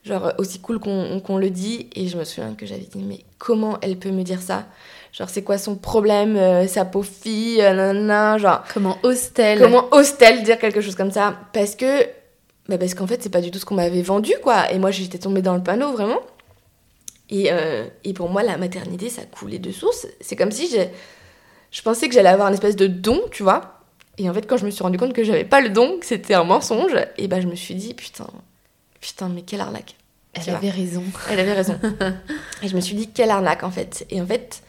genre aussi cool qu'on le dit. Et je me souviens que j'avais dit, mais comment elle peut me dire ça? Genre, c'est quoi son problème euh, Sa pauvre fille euh, genre. Comment ose-t-elle? Comment ose-t-elle dire quelque chose comme ça? Parce que. Bah parce qu'en fait, c'est pas du tout ce qu'on m'avait vendu, quoi. Et moi, j'étais tombée dans le panneau, vraiment. Et, et pour moi, la maternité, ça coulait de source. C'est comme si je pensais que j'allais avoir une espèce de don, tu vois. Et en fait, quand je me suis rendu compte que j'avais pas le don, que c'était un mensonge, et ben je me suis dit, putain, putain, mais quelle arnaque. Elle avait raison. Elle avait raison. [laughs] et je me suis dit, quelle arnaque en fait. Et en fait,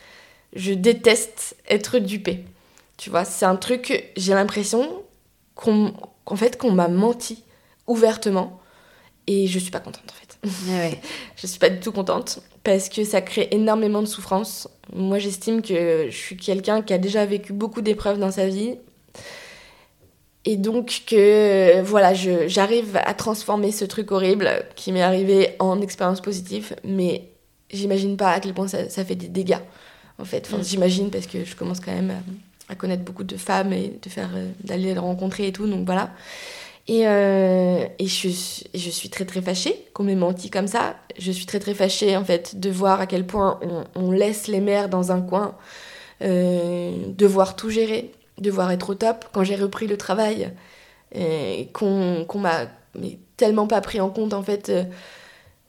je déteste être dupée. Tu vois, c'est un truc, j'ai l'impression qu'on, qu'en fait, qu'on m'a menti ouvertement. Et je suis pas contente en fait. Ah ouais. [laughs] je suis pas du tout contente parce que ça crée énormément de souffrance. Moi, j'estime que je suis quelqu'un qui a déjà vécu beaucoup d'épreuves dans sa vie. Et donc que voilà, j'arrive à transformer ce truc horrible qui m'est arrivé en expérience positive, mais j'imagine pas à quel point ça, ça fait des dégâts en fait. Enfin, Mm. j'imagine parce que je commence quand même à, à connaître beaucoup de femmes et de faire euh, d'aller les rencontrer et tout, donc voilà. Et, euh, et je, suis- je suis très très fâchée qu'on m'ait menti comme ça. Je suis très très fâchée en fait de voir à quel point on, on laisse les mères dans un coin, euh, devoir tout gérer, devoir être au top. Quand j'ai repris le travail, et qu'on m'a tellement pas pris en compte en fait euh,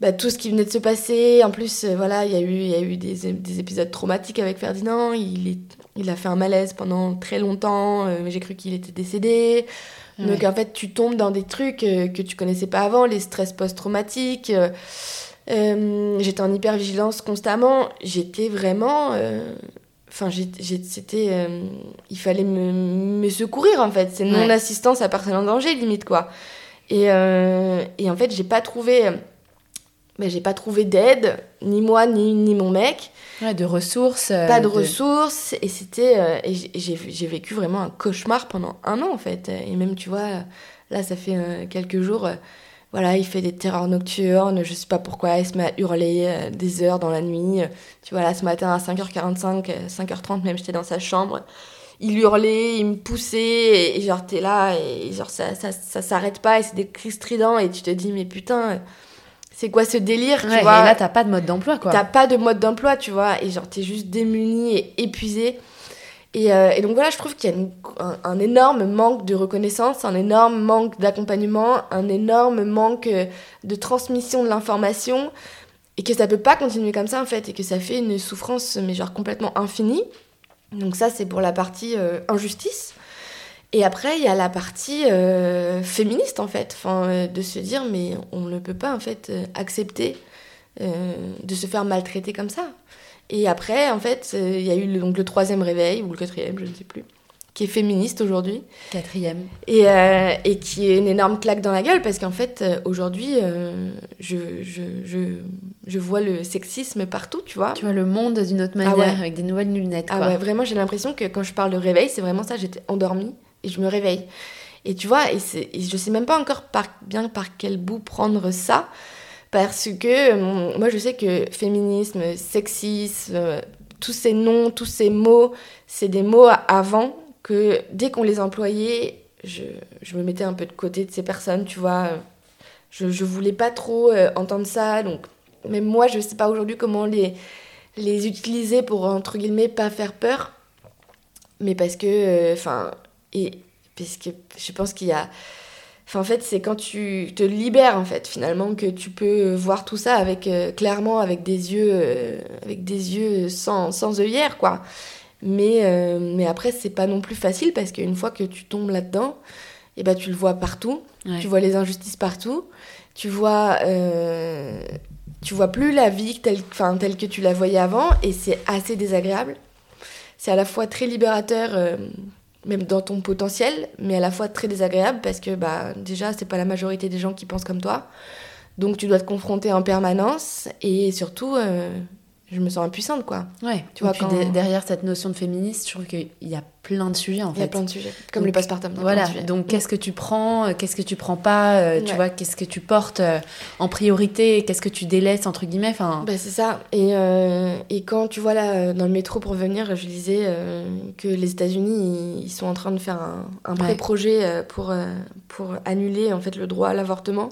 bah, tout ce qui venait de se passer. En plus, euh, voilà, il y a eu, y a eu des, des épisodes traumatiques avec Ferdinand. Il, est, il a fait un malaise pendant très longtemps. euh, J'ai cru qu'il était décédé. Donc Ouais. en fait, tu tombes dans des trucs euh, que tu connaissais pas avant, les stress post-traumatiques. j'étais en hypervigilance constamment. J'étais vraiment. Euh, Enfin, c'était. euh, il fallait me, me secourir en fait. C'est Ouais. non-assistance à personne en danger, limite quoi. Et, euh, et en fait, j'ai pas trouvé. ben, j'ai pas trouvé d'aide, ni moi, ni, ni mon mec. Ouais, de ressources. euh, Pas de ressources. Et c'était. euh, et j'ai- vécu vraiment un cauchemar pendant un an, en fait. Et même, tu vois, là, ça fait euh, quelques jours. Euh, voilà, il fait des terreurs nocturnes. Je sais pas pourquoi. Il se met à hurler euh, des heures dans la nuit. Tu vois, là, ce matin, à 5h45, euh, 5h30, même, j'étais dans sa chambre. Il hurlait, il me poussait. Et, et genre, t'es là. Et genre, ça, ça, ça s'arrête pas. Et c'est des cris stridents. Et tu te dis, mais putain, c'est quoi ce délire, tu vois? et là, t'as pas de mode d'emploi, quoi. T'as pas de mode d'emploi, tu vois, et genre t'es juste démuni et épuisé. Et, euh, et donc voilà, je trouve qu'il y a un, énorme manque de reconnaissance, un énorme manque d'accompagnement, un énorme manque euh, de transmission de l'information, et que ça peut pas continuer comme ça en fait, et que ça fait une souffrance, mais genre complètement infinie. Donc ça, c'est pour la partie euh, injustice. Et après, il y a la partie féministe en fait, de se dire mais on ne peut pas en fait accepter de se faire maltraiter comme ça. Et après, en fait, euh, il y a eu le, donc le troisième réveil, ou le quatrième, je ne sais plus, qui est féministe aujourd'hui, Quatrième. et, euh, et qui est une énorme claque dans la gueule, parce qu'en fait, euh, aujourd'hui, euh, je, je, je, je vois le sexisme partout, tu vois. Tu vois le monde d'une autre manière, Ah ouais. avec des nouvelles lunettes, Ah ouais, vraiment, j'ai l'impression que quand je parle de réveil, c'est vraiment ça, j'étais endormie et je me réveille. Et tu vois, et, et je sais même pas encore par, bien par quel bout prendre ça, parce que euh, moi je sais que féminisme, sexisme, euh, tous ces noms, tous ces mots, c'est des mots avant que dès qu'on les employait, je, je me mettais un peu de côté de ces personnes, tu vois. Je, je voulais pas trop euh, entendre ça, donc même moi je sais pas aujourd'hui comment les, les utiliser pour entre guillemets pas faire peur mais parce que enfin et parce que je pense qu'il y a enfin en fait c'est quand tu te libères en fait finalement que tu peux voir tout ça avec euh, clairement avec des yeux euh, avec des yeux sans sans œillères quoi mais euh, mais après c'est pas non plus facile parce qu'une fois que tu tombes là-dedans et ben tu le vois partout Ouais. tu vois les injustices partout tu vois euh, tu vois plus la vie telle, enfin, telle que tu la voyais avant et c'est assez désagréable. C'est à la fois très libérateur, même dans ton potentiel, mais à la fois très désagréable parce que bah, déjà, c'est pas la majorité des gens qui pensent comme toi. Donc tu dois te confronter en permanence et surtout, euh, je me sens impuissante quoi. Ouais. Tu vois, Et puis quand- de- derrière cette notion de féministe, je trouve qu'il y a plein de sujets, en Il y a fait. plein de sujets, comme Donc, le postpartum. Voilà, donc qu'est-ce que tu prends, euh, qu'est-ce que tu prends pas, euh, tu Ouais. vois, qu'est-ce que tu portes euh, en priorité, qu'est-ce que tu délaisses, entre guillemets, enfin... Bah, c'est ça. Et, euh, et quand tu vois là, dans le métro pour venir, je disais euh, que les États-Unis, ils, ils sont en train de faire un, un pré-projet pour, pour annuler en fait, le droit à l'avortement.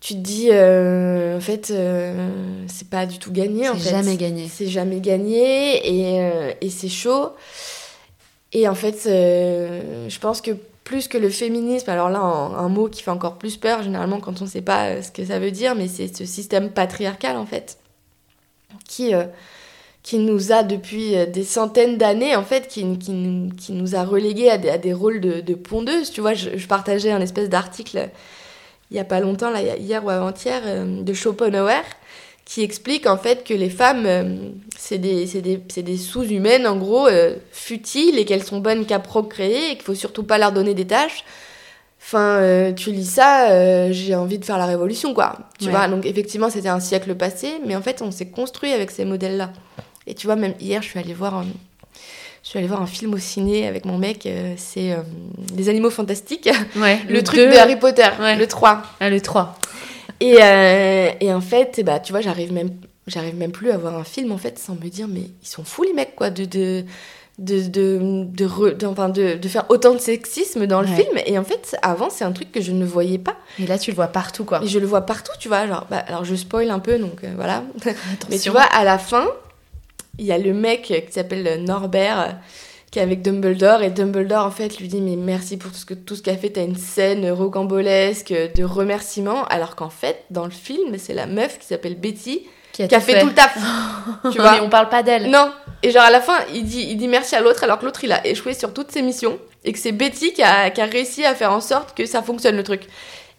Tu te dis, euh, en fait, euh, c'est pas du tout gagné. en C'est fait. jamais gagné. C'est jamais gagné et, euh, et c'est chaud. Et en fait, je pense que plus que le féminisme, alors là, un, un mot qui fait encore plus peur, généralement, quand on ne sait pas ce que ça veut dire, mais c'est ce système patriarcal, en fait, qui, qui nous a depuis des centaines d'années, en fait, qui, qui, nous- qui nous a relégués à des, à des rôles de, de pondeuses. Tu vois, je, je partageais un espèce d'article il y a pas longtemps, là, hier ou avant-hier, euh, de Schopenhauer, qui explique en fait que les femmes, euh, c'est des, des, des sous-humaines en gros, euh, futiles et qu'elles sont bonnes qu'à procréer et qu'il faut surtout pas leur donner des tâches. Enfin, euh, tu lis ça, euh, j'ai envie de faire la révolution, quoi. Tu Ouais. vois, donc effectivement, c'était un siècle passé, mais en fait, on s'est construit avec ces modèles-là. Et tu vois, même hier, je suis allée voir un, je suis allée voir un film au ciné avec mon mec, euh, c'est euh, Les Animaux Fantastiques, Ouais. [laughs] le, truc deux. de Harry Potter, Ouais. le 3. Ah, le 3. Et, euh, et en fait, bah, tu vois, j'arrive même, j'arrive même plus à voir un film, en fait, sans me dire, mais ils sont fous, les mecs, quoi, de... de de, de, de, re- de- enfin, de, de faire autant de sexisme dans le Ouais. film. Et en fait, avant, c'est un truc que je ne voyais pas. Et là, tu le vois partout, quoi. Et je le vois partout, tu vois. Genre, bah, alors, je spoil un peu, donc euh, voilà. Mais tu vois, à la fin, il y a le mec qui s'appelle Norbert, qui est avec Dumbledore. Et Dumbledore, en fait, lui dit Mais merci pour tout ce que tout ce qu'a fait. T'as une scène rocambolesque de remerciements. Alors qu'en fait, dans le film, c'est la meuf qui s'appelle Betty qui a, qui a tout fait, tout le taf. [laughs] tu vois Mais on parle pas d'elle. Non. Et genre, à la fin, il dit, il dit merci à l'autre, alors que l'autre, il a échoué sur toutes ses missions. Et que c'est Betty qui a, qui a réussi à faire en sorte que ça fonctionne, le truc.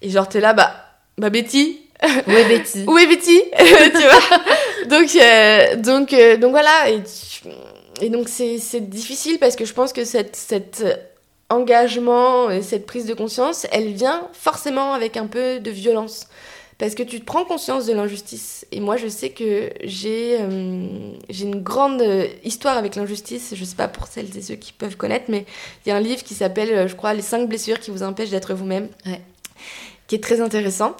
Et genre, t'es là, bah, bah Betty, Où est Betty? [laughs] Où est Betty? [laughs] Tu vois? Donc, euh, donc, euh, donc voilà. Et, donc, c'est c'est difficile parce que je pense que cette, cet engagement et cette prise de conscience, elle vient forcément avec un peu de violence. Parce que tu te prends conscience de l'injustice. Et moi, je sais que j'ai euh, j'ai une grande euh, histoire avec l'injustice. Je sais pas pour celles et ceux qui peuvent connaître, mais il y a un livre qui s'appelle, euh, je crois, Les 5 blessures qui vous empêchent d'être vous-même. Ouais. Qui est très intéressant.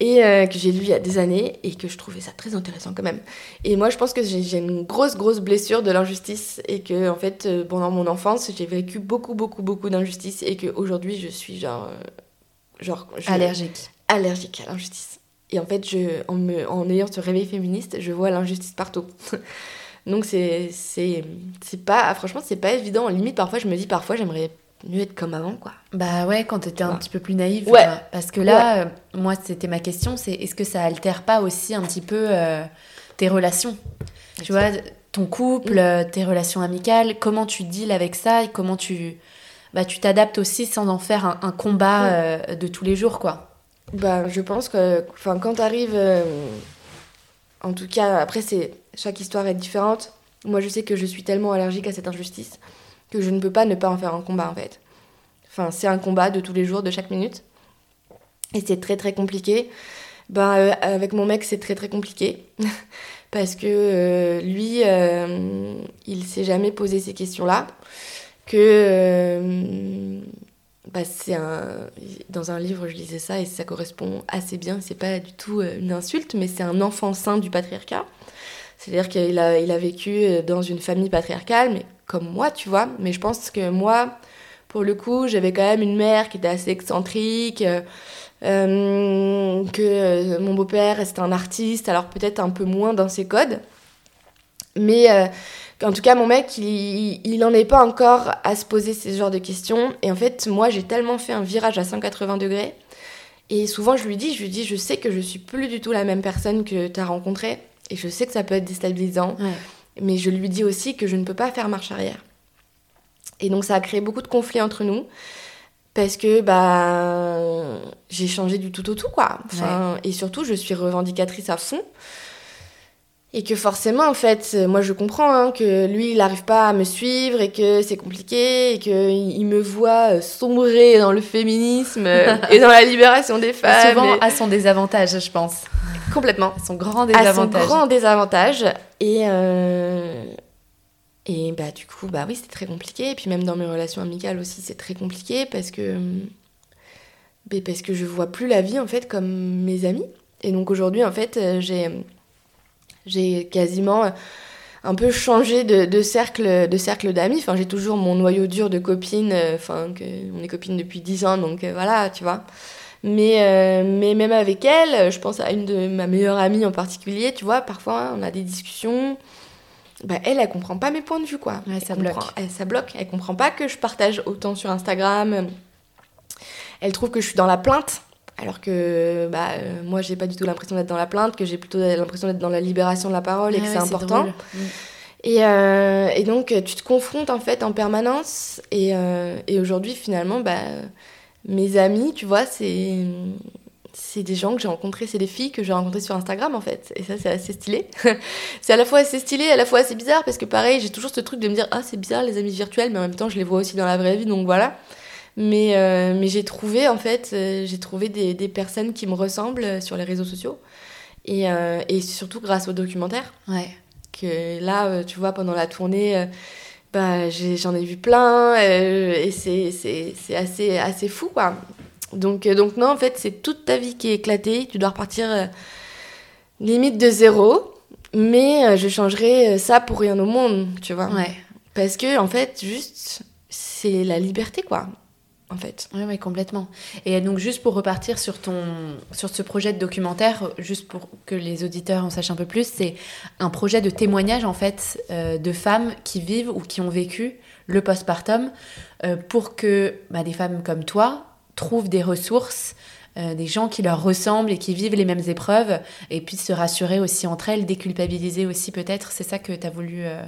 Et euh, que j'ai lu il y a des années et que je trouvais ça très intéressant quand même. Et moi, je pense que j'ai une grosse, grosse blessure de l'injustice et que, en fait, euh, pendant mon enfance, j'ai vécu beaucoup, beaucoup, beaucoup d'injustice et qu'aujourd'hui, je suis genre. euh, genre je- Allergique. allergique à l'injustice. Et en fait, je, en, me, en ayant ce réveil féministe, je vois l'injustice partout. [laughs] Donc c'est c'est c'est pas franchement c'est pas évident. Limite parfois je me dis parfois j'aimerais mieux être comme avant quoi. Bah ouais, quand t'étais un petit peu plus naïve. Ouais. quoi. Parce que là, euh, moi, c'était ma question, c'est est-ce que ça altère pas aussi un petit peu euh, tes relations? Tu vois, ton couple, Mm. euh, tes relations amicales, comment tu deals avec ça et comment tu bah, tu t'adaptes aussi sans en faire un, un combat Mm. euh, de tous les jours, quoi? Bah je pense que enfin quand t'arrives en tout cas après c'est chaque histoire est différente. Moi je sais que je suis tellement allergique à cette injustice que je ne peux pas ne pas en faire un combat en fait. Enfin c'est un combat de tous les jours de chaque minute. Et c'est très très compliqué. Ben euh, avec mon mec c'est très très compliqué. [laughs] Parce que euh, lui euh, il s'est jamais posé ces questions là que euh, bah, c'est un dans un livre je lisais ça et ça correspond assez bien. C'est pas du tout une insulte mais c'est un enfant sain du patriarcat. C'est-à-dire qu'il a il a vécu dans une famille patriarcale mais comme moi tu vois mais je pense que moi pour le coup j'avais quand même une mère qui était assez excentrique euh, euh, que euh, mon beau-père c'était un artiste alors peut-être un peu moins dans ses codes mais en tout cas, mon mec, il, il en est pas encore à se poser ce genre de questions. Et en fait, moi, j'ai tellement fait un virage à 180 degrés. Et souvent, je lui dis, je lui dis, je sais que je suis plus du tout la même personne que tu as rencontrée. Et je sais que ça peut être déstabilisant. Mais je lui dis aussi que je ne peux pas faire marche arrière. Et donc, ça a créé beaucoup de conflits entre nous. Parce que, bah, j'ai changé du tout au tout, quoi. Enfin, Et surtout, je suis revendicatrice à fond. Et que forcément, en fait, euh, moi je comprends hein, que lui, il n'arrive pas à me suivre et que c'est compliqué et qu'il il me voit euh, sombrer dans le féminisme euh, [laughs] et dans la libération des femmes. Souvent et- à son désavantage, je pense. Complètement. À son grand À son désavantage. grand désavantage. Et, euh, et bah, du coup, bah oui, c'est très compliqué. Et puis même dans mes relations amicales aussi, c'est très compliqué parce que, parce que je vois plus la vie en fait comme mes amis. Et donc aujourd'hui, en fait, j'ai j'ai quasiment euh, un peu changé de, de cercle de cercle d'amis. Enfin, j'ai toujours mon noyau dur de copines. euh, Enfin, que on est copines depuis 10 ans, donc euh, voilà, tu vois. Mais, euh, mais même avec elle, je pense à une de ma meilleure amie en particulier, tu vois, parfois on a des discussions. Bah, elle, elle comprend pas mes points de vue, quoi. Ouais, ça Elle bloque. comprend- Elle, ça bloque. Elle comprend pas que je partage autant sur Instagram. Elle trouve que je suis dans la plainte. Alors que bah, euh, moi, j'ai pas du tout l'impression d'être dans la plainte, que j'ai plutôt l'impression d'être dans la libération de la parole et que ouais, c'est important. Mm. Et, euh, et donc, tu te confrontes en fait en permanence. Et, euh, et aujourd'hui, finalement, bah, mes amis, tu vois, c'est. C'est des gens que j'ai rencontrés, c'est des filles que j'ai rencontrées sur Instagram en fait. Et ça, c'est assez stylé. [laughs] c'est à la fois assez stylé, à la fois assez bizarre parce que pareil, j'ai toujours ce truc de me dire Ah, c'est bizarre les amis virtuels, mais en même temps, je les vois aussi dans la vraie vie, donc voilà. Mais, mais j'ai trouvé, en fait, j'ai trouvé des, des, personnes qui me ressemblent sur les réseaux sociaux. Et, et surtout grâce au documentaire. Ouais. Que là, tu vois, pendant la tournée bah, j'en ai, vu plein et c'est assez, assez fou, quoi. Donc, donc non, en fait, c'est toute ta vie qui est éclatée. Tu dois repartir limite de zéro. Mais euh, je changerais euh, ça pour rien au monde, tu vois. Ouais. Parce que, en fait, juste, c'est la liberté, quoi. En fait. Oui, complètement. Et donc, juste pour repartir sur, ton, sur ce projet de documentaire, juste pour que les auditeurs en sachent un peu plus, c'est un projet de témoignage, en fait, euh, de femmes qui vivent ou qui ont vécu le postpartum pour que bah, des femmes comme toi trouvent des ressources euh, des gens qui leur ressemblent et qui vivent les mêmes épreuves et puissent se rassurer aussi entre elles, déculpabiliser aussi peut-être. C'est ça que tu voulu, euh,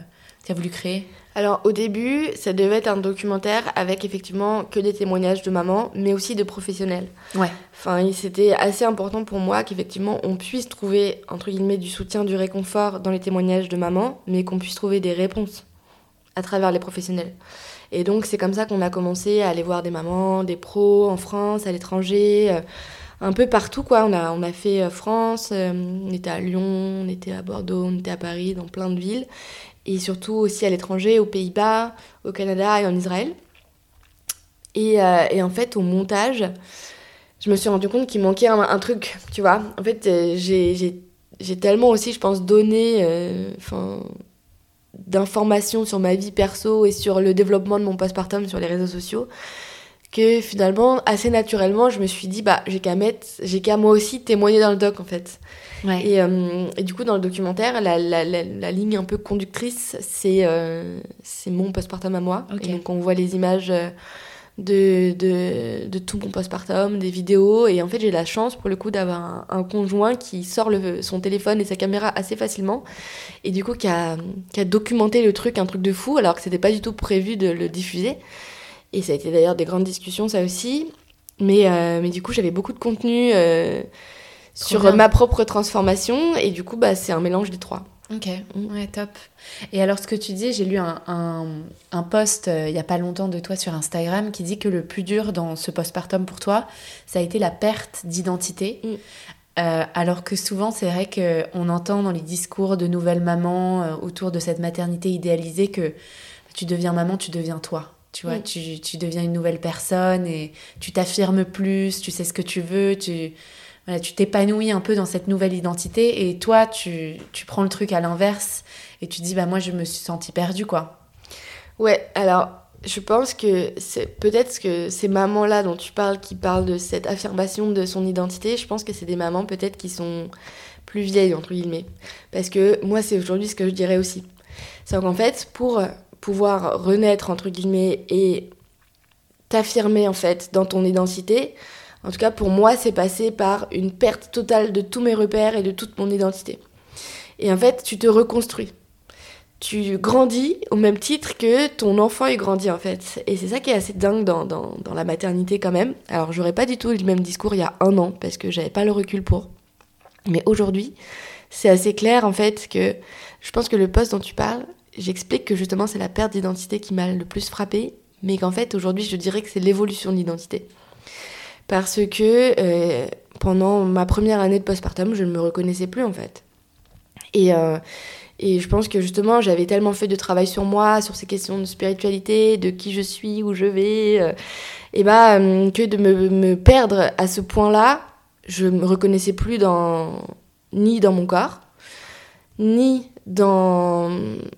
as voulu créer? Alors au début, ça devait être un documentaire avec effectivement que des témoignages de mamans, mais aussi de professionnels. Ouais. Enfin, c'était assez important pour moi qu'effectivement on puisse trouver entre guillemets du soutien, du réconfort dans les témoignages de mamans, mais qu'on puisse trouver des réponses à travers les professionnels. Et donc c'est comme ça qu'on a commencé à aller voir des mamans, des pros en France, à l'étranger, euh, un peu partout quoi. On a, on a fait euh, France, euh, on était à Lyon, on était à Bordeaux, on était à Paris, dans plein de villes. Et surtout aussi à l'étranger, aux Pays-Bas, au Canada et en Israël. Et, et, en fait, au montage, je me suis rendu compte qu'il manquait un, truc, tu vois. En fait, j'ai tellement aussi, je pense, donné, enfin, d'informations sur ma vie perso et sur le développement de mon postpartum sur les réseaux sociaux que finalement assez naturellement je me suis dit bah j'ai qu'à mettre j'ai qu'à moi aussi témoigner dans le doc en fait et, euh, et, du coup dans le documentaire la, la, la, ligne un peu conductrice c'est euh, c'est mon postpartum à moi et donc on voit les images euh, de, de, de, tout mon postpartum, des vidéos. Et en fait, j'ai la chance pour le coup d'avoir un, conjoint qui sort le, son téléphone et sa caméra assez facilement. Et du coup, qui a, qui a documenté le truc, un truc de fou, alors que c'était pas du tout prévu de le diffuser. Et ça a été d'ailleurs des grandes discussions, ça aussi. Mais, euh, mais du coup, j'avais beaucoup de contenu euh, sur ma propre transformation. Et du coup, bah, c'est un mélange des trois. Ok, mm. ouais, top. Et alors, ce que tu dis, j'ai lu un, un, post euh, il n'y a pas longtemps de toi sur Instagram qui dit que le plus dur dans ce postpartum pour toi, ça a été la perte d'identité. Mm. Euh, alors que souvent, c'est vrai qu'on entend dans les discours de nouvelles mamans euh, autour de cette maternité idéalisée que tu deviens maman, tu deviens toi. Tu vois, mm. tu, tu, deviens une nouvelle personne et tu t'affirmes plus, tu sais ce que tu veux, tu tu t'épanouis un peu dans cette nouvelle identité et toi, tu, tu prends le truc à l'inverse et tu dis, bah moi, je me suis sentie perdue, quoi. Ouais, alors, je pense que c'est peut-être que ces mamans-là dont tu parles, qui parlent de cette affirmation de son identité, je pense que c'est des mamans peut-être qui sont plus vieilles, entre guillemets. Parce que moi, c'est aujourd'hui ce que je dirais aussi. C'est qu'en fait, pour pouvoir renaître, entre guillemets, et t'affirmer, en fait, dans ton identité, en tout cas, pour moi, c'est passé par une perte totale de tous mes repères et de toute mon identité. Et en fait, tu te reconstruis. Tu grandis au même titre que ton enfant est grandi, en fait. Et c'est ça qui est assez dingue dans, dans, la maternité, quand même. Alors, j'aurais pas du tout le même discours il y a un an, parce que j'avais pas le recul pour. Mais aujourd'hui, c'est assez clair, en fait, que je pense que le poste dont tu parles, j'explique que justement, c'est la perte d'identité qui m'a le plus frappé, mais qu'en fait, aujourd'hui, je dirais que c'est l'évolution d'identité parce que euh, pendant ma première année de postpartum, je ne me reconnaissais plus en fait. Et, euh, et je pense que justement, j'avais tellement fait de travail sur moi, sur ces questions de spiritualité, de qui je suis, où je vais, euh, et bah, que de me, me perdre à ce point-là, je me reconnaissais plus dans, ni dans mon corps, ni dans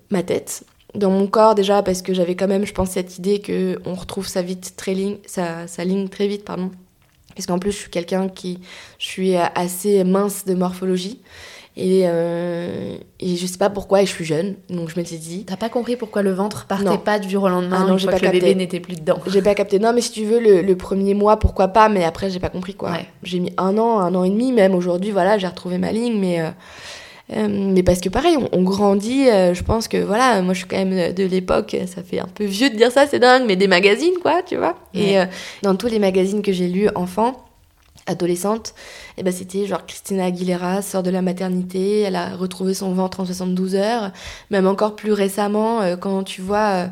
ma tête. Dans mon corps déjà parce que j'avais quand même, je pense, cette idée que on retrouve sa, vite très ligne, sa, sa ligne très vite, pardon, parce qu'en plus, je suis quelqu'un qui. Je suis assez mince de morphologie. Et, euh, et je sais pas pourquoi, et je suis jeune, donc je me suis dit. T'as pas compris pourquoi le ventre partait pas du jour au lendemain ah non, j'ai pas que le bébé n'était plus dedans J'ai pas capté. Non, mais si tu veux, le, premier mois, pourquoi pas, mais après, j'ai pas compris quoi. J'ai mis un an, un an et demi, même aujourd'hui, voilà, j'ai retrouvé ma ligne, mais. Euh, euh, mais parce que pareil, on, grandit, euh, je pense que voilà, moi je suis quand même de l'époque, ça fait un peu vieux de dire ça, c'est dingue, mais des magazines quoi, tu vois. Et euh, dans tous les magazines que j'ai lus enfant, adolescente, et eh ben c'était genre Christina Aguilera sort de la maternité, elle a retrouvé son ventre en 72 heures, même encore plus récemment quand tu vois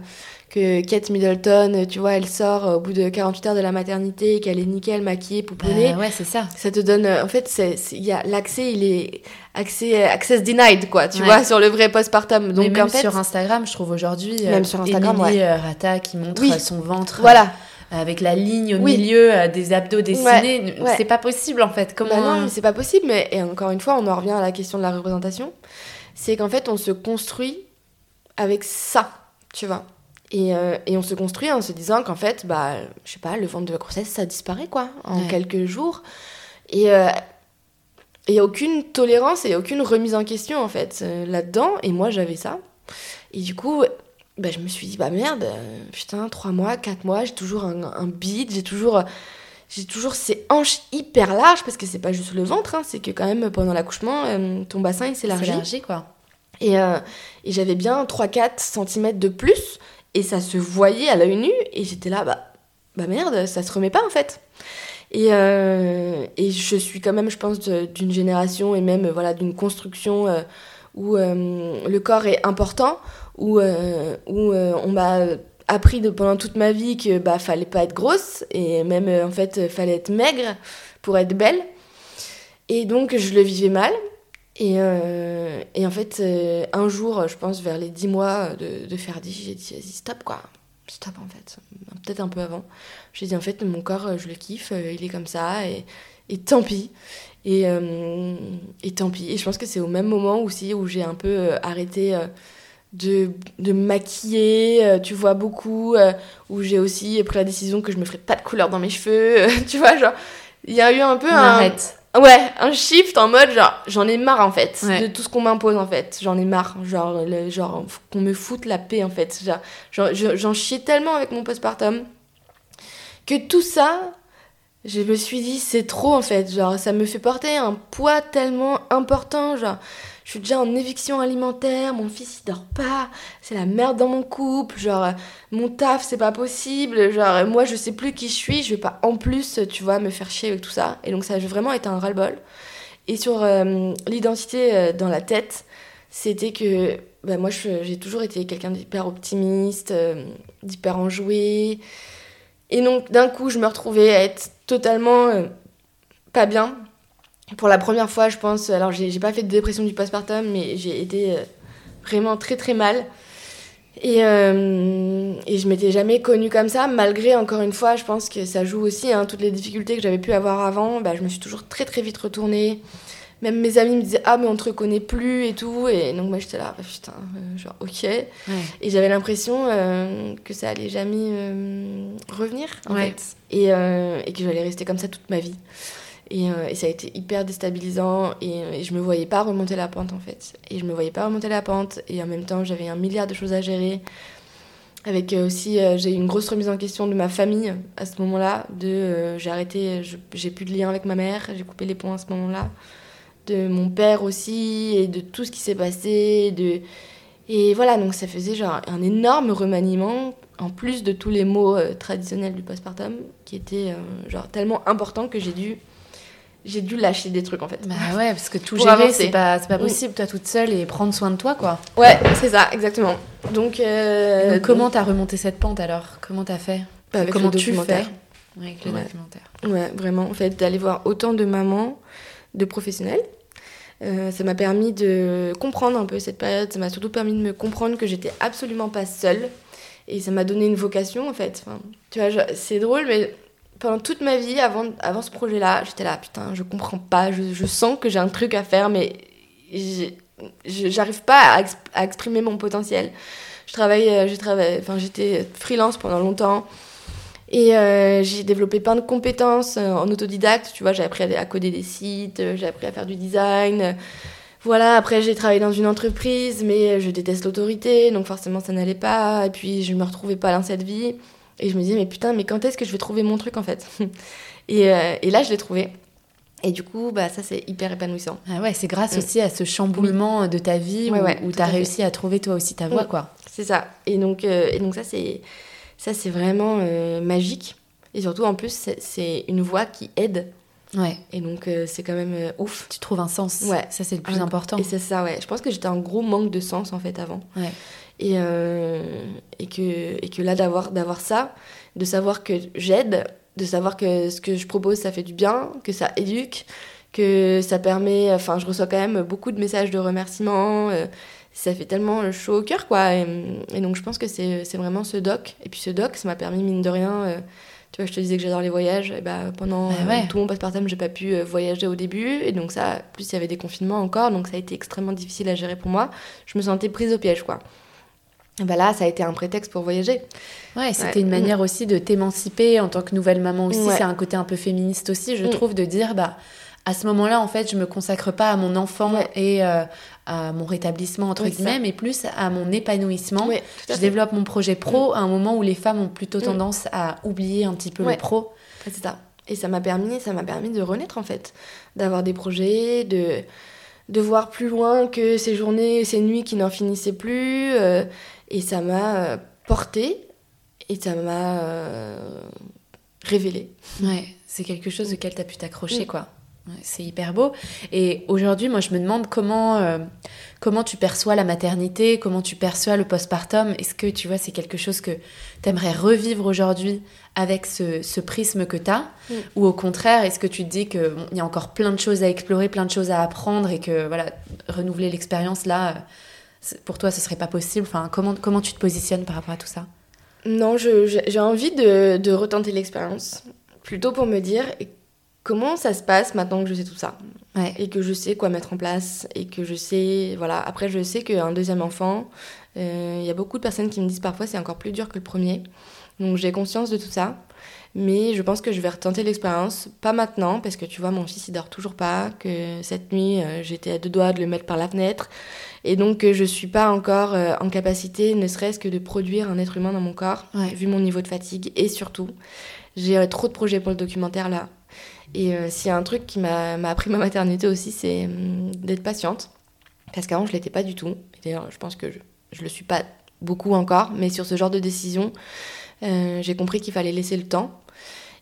que Kate Middleton, tu vois, elle sort au bout de 48 heures de la maternité, qu'elle est nickel, maquillée, pouponnée. Bah ouais, c'est ça. Ça te donne, en fait, il y a l'accès, il est accès, access denied, quoi, tu vois, sur le vrai postpartum. Donc, même en fait, sur Instagram, je trouve aujourd'hui, même euh, sur Instagram, Emily ouais. Rata qui montre son ventre. Voilà avec la ligne au milieu des abdos dessinés. C'est pas possible en fait. Comment bah non, c'est pas possible. Mais et encore une fois, on en revient à la question de la représentation. C'est qu'en fait, on se construit avec ça, tu vois. Et, euh, et, on se construit en se disant qu'en fait, bah, je sais pas, le ventre de la grossesse, ça disparaît quoi, en quelques jours. Et euh, il n'y a aucune tolérance et aucune remise en question en fait euh, là-dedans. Et moi, j'avais ça. Et du coup, bah, je me suis dit, bah merde, putain, trois mois, quatre mois, j'ai toujours un, un bide, j'ai toujours j'ai toujours ces hanches hyper larges parce que c'est pas juste le ventre, hein, c'est que quand même pendant l'accouchement, ton bassin il s'élargit. quoi. Et, et j'avais bien 3-4 cm de plus et ça se voyait à l'œil nu, et j'étais là, bah, bah merde, ça se remet pas en fait. Et, euh, et je suis quand même, je pense, d'une génération et même voilà d'une construction euh, où euh, le corps est important, où, où on m'a appris de, pendant toute ma vie que bah fallait pas être grosse et même en fait fallait être maigre pour être belle. Et donc je le vivais mal. Et, euh, et en fait, euh, un jour, je pense vers les 10 mois de, de Ferdi, j'ai dit, vas-y, stop quoi. Stop en fait. Peut-être un peu avant. J'ai dit, en fait, mon corps, je le kiffe, euh, il est comme ça, et, et tant pis. Et, et tant pis. Et je pense que c'est au même moment aussi où j'ai un peu arrêté de, de maquiller, tu vois, beaucoup, où j'ai aussi pris la décision que je me ferais pas de couleur dans mes cheveux, [laughs] tu vois, genre, il y a eu un peu un... Arrête. Ouais, un shift en mode genre j'en ai marre en fait de tout ce qu'on m'impose en fait. J'en ai marre, genre le, genre qu'on me foute la paix en fait. Genre j'en chiais tellement avec mon postpartum que tout ça, je me suis dit c'est trop en fait. Genre ça me fait porter un poids tellement important genre suis déjà en éviction alimentaire, mon fils il dort pas, c'est la merde dans mon couple, genre mon taf c'est pas possible, genre moi je sais plus qui je suis, je vais pas en plus, tu vois, me faire chier avec tout ça. Et donc ça a vraiment été un ras-le-bol. Et sur euh, l'identité euh, dans la tête, c'était que bah, moi j'ai toujours été quelqu'un d'hyper optimiste, euh, d'hyper enjoué. Et donc d'un coup je me retrouvais à être totalement pas bien pour la première fois, je pense, alors j'ai pas fait de dépression du postpartum, mais j'ai été euh, vraiment très très mal. Et, euh, et je m'étais jamais connue comme ça, malgré, encore une fois, je pense que ça joue aussi, hein, toutes les difficultés que j'avais pu avoir avant, bah, je me suis toujours très très vite retournée. Même mes amis me disaient Ah, mais on te reconnaît plus et tout. Et donc, moi, j'étais là, bah, putain, euh, genre, ok. Et j'avais l'impression que ça allait jamais revenir, en fait. Et, et que j'allais rester comme ça toute ma vie. Euh, et, ça a été hyper déstabilisant et, euh, et, je me voyais pas remonter la pente en fait. Et je me voyais pas remonter la pente et en même temps j'avais un milliard de choses à gérer. Avec euh, aussi, j'ai eu une grosse remise en question de ma famille à ce moment-là. De j'ai arrêté, j'ai plus de lien avec ma mère, j'ai coupé les ponts à ce moment-là. De mon père aussi et de tout ce qui s'est passé. De... Et voilà, donc ça faisait genre un énorme remaniement en plus de tous les mots traditionnels du postpartum qui étaient genre tellement importants que j'ai dû j'ai dû lâcher des trucs en fait. Bah ouais, parce que tout gérer, c'est pas, pas mm. possible, toi toute seule et prendre soin de toi quoi. Ouais, c'est ça, exactement. Donc, euh, comment t'as remonté cette pente alors? Comment t'as fait? Bah, avec Comment le tu fais? Avec le documentaire. Ouais, vraiment. En fait, d'aller voir autant de mamans, de professionnels. Euh, ça m'a permis de comprendre un peu cette période. Ça m'a surtout permis de me comprendre que j'étais absolument pas seule. Et ça m'a donné une vocation en fait. Enfin, tu vois, c'est drôle, mais pendant toute ma vie, avant, avant ce projet-là, j'étais là, putain, je comprends pas, je, je sens que j'ai un truc à faire, mais j'arrive pas à, à, exprimer mon potentiel. Je travaille, euh, je travaille, enfin, j'étais freelance pendant longtemps. Et euh, j'ai développé plein de compétences euh, en autodidacte. Tu vois, j'ai appris à, coder des sites, j'ai appris à faire du design. Voilà, après j'ai travaillé dans une entreprise, mais je déteste l'autorité, donc forcément ça n'allait pas. Et puis je me retrouvais pas dans cette vie. Et je me disais, mais putain, mais quand est-ce que je vais trouver mon truc en fait [laughs] et, euh, et, là, je l'ai trouvé. Et du coup, bah, ça, c'est hyper épanouissant. Ah ouais, c'est grâce mm. aussi à ce chamboulement de ta vie où, tu as réussi à trouver toi aussi ta voie, mm. quoi. C'est ça. Et donc, euh, et donc ça, c'est, ça, c'est vraiment euh, magique. Et surtout, en plus, c'est, une voie qui aide. Ouais. Et donc, c'est quand même ouf. Tu trouves un sens. Ouais. Ça, c'est le plus important. Et c'est ça, ouais. Je pense que j'étais un gros manque de sens, en fait, avant. Ouais. Et, et, que, et que là, d'avoir, d'avoir ça, de savoir que j'aide, de savoir que ce que je propose, ça fait du bien, que ça éduque, que ça permet. Enfin, je reçois quand même beaucoup de messages de remerciements. Euh, ça fait tellement chaud au cœur, quoi. Et, donc, je pense que c'est vraiment ce doc. Et puis, ce doc, ça m'a permis, mine de rien. Euh, tu vois, je te disais que j'adore les voyages. Et bah, pendant bah tout mon passeport j'ai pas pu euh, voyager au début. Et donc, ça, plus il y avait des confinements encore. Donc, ça a été extrêmement difficile à gérer pour moi. Je me sentais prise au piège, quoi. Bah là, ça a été un prétexte pour voyager. Ouais, c'était une manière aussi de t'émanciper en tant que nouvelle maman aussi. C'est un côté un peu féministe aussi, je mm. trouve, de dire, bah, à ce moment-là, en fait, je me consacre pas à mon enfant et euh, à mon rétablissement, entre guillemets, mais plus à mon épanouissement. je développe mon projet pro mm. à un moment où les femmes ont plutôt mm. tendance à oublier un petit peu le pro. C'est ça. Et ça m'a permis, ça m'a permis de renaître, en fait. D'avoir des projets, de, de voir plus loin que ces journées, ces nuits qui n'en finissaient plus. Euh, et ça m'a euh, porté et ça m'a révélé. Ouais, c'est quelque chose auquel tu as pu t'accrocher, quoi. C'est hyper beau. Et aujourd'hui, moi, je me demande comment, euh, comment tu perçois la maternité, comment tu perçois le postpartum. Est-ce que tu vois, c'est quelque chose que tu aimerais revivre aujourd'hui avec ce, prisme que tu as. Ou au contraire, est-ce que tu te dis qu'il y a encore plein de choses à explorer, plein de choses à apprendre et que voilà, renouveler l'expérience là, pour toi, ce serait pas possible. Enfin, comment, comment tu te positionnes par rapport à tout ça? Non, j'ai envie de, de retenter l'expérience. Plutôt pour me dire comment ça se passe maintenant que je sais tout ça? Et que je sais quoi mettre en place et que je sais voilà. Après je sais qu'un deuxième enfant euh, il y a beaucoup de personnes qui me disent parfois c'est encore plus dur que le premier. Donc j'ai conscience de tout ça. Mais je pense que je vais retenter l'expérience pas maintenant parce que tu vois mon fils il dort toujours pas que cette nuit euh, j'étais à deux doigts de le mettre par la fenêtre et donc euh, je suis pas encore en capacité ne serait-ce que de produire un être humain dans mon corps vu mon niveau de fatigue et surtout j'ai trop de projets pour le documentaire là et euh, s'il y a un truc qui m'a appris ma maternité aussi, c'est hum, d'être patiente. Parce qu'avant, je ne l'étais pas du tout. D'ailleurs, je pense que je ne le suis pas beaucoup encore. Mais sur ce genre de décision, euh, j'ai compris qu'il fallait laisser le temps.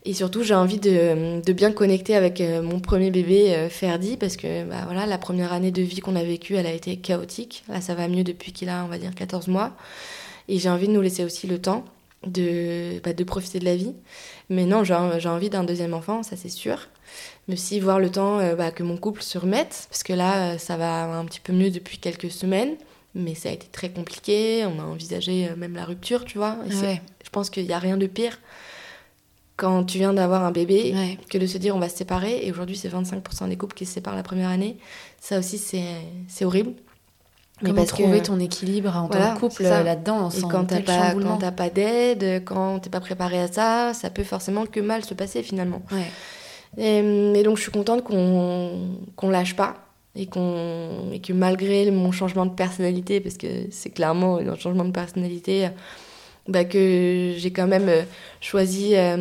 Et surtout, j'ai envie de, de, bien connecter avec euh, mon premier bébé, Ferdi, parce que bah, voilà, la première année de vie qu'on a vécue, elle a été chaotique. Là, ça va mieux depuis qu'il a, on va dire, 14 mois. Et j'ai envie de nous laisser aussi le temps de, bah, de profiter de la vie. Mais non, j'ai envie d'un deuxième enfant, ça c'est sûr. Mais aussi voir le temps euh, bah, que mon couple se remette, parce que là, euh, ça va un petit peu mieux depuis quelques semaines. Mais ça a été très compliqué, on a envisagé euh, même la rupture, tu vois. Je pense qu'il n'y a rien de pire quand tu viens d'avoir un bébé que de se dire on va se séparer. Et aujourd'hui, c'est 25% des couples qui se séparent la première année. Ça aussi, c'est horrible. Comment trouver ton équilibre en tant que couple là-dedans Et quand t'as pas, quand pas d'aide, quand t'es pas préparé à ça, ça peut forcément que mal se passer finalement. Et, donc je suis contente qu'on qu'on lâche pas et, qu'on et que malgré mon changement de personnalité, parce que c'est clairement un changement de personnalité, bah que j'ai quand même euh, choisi euh,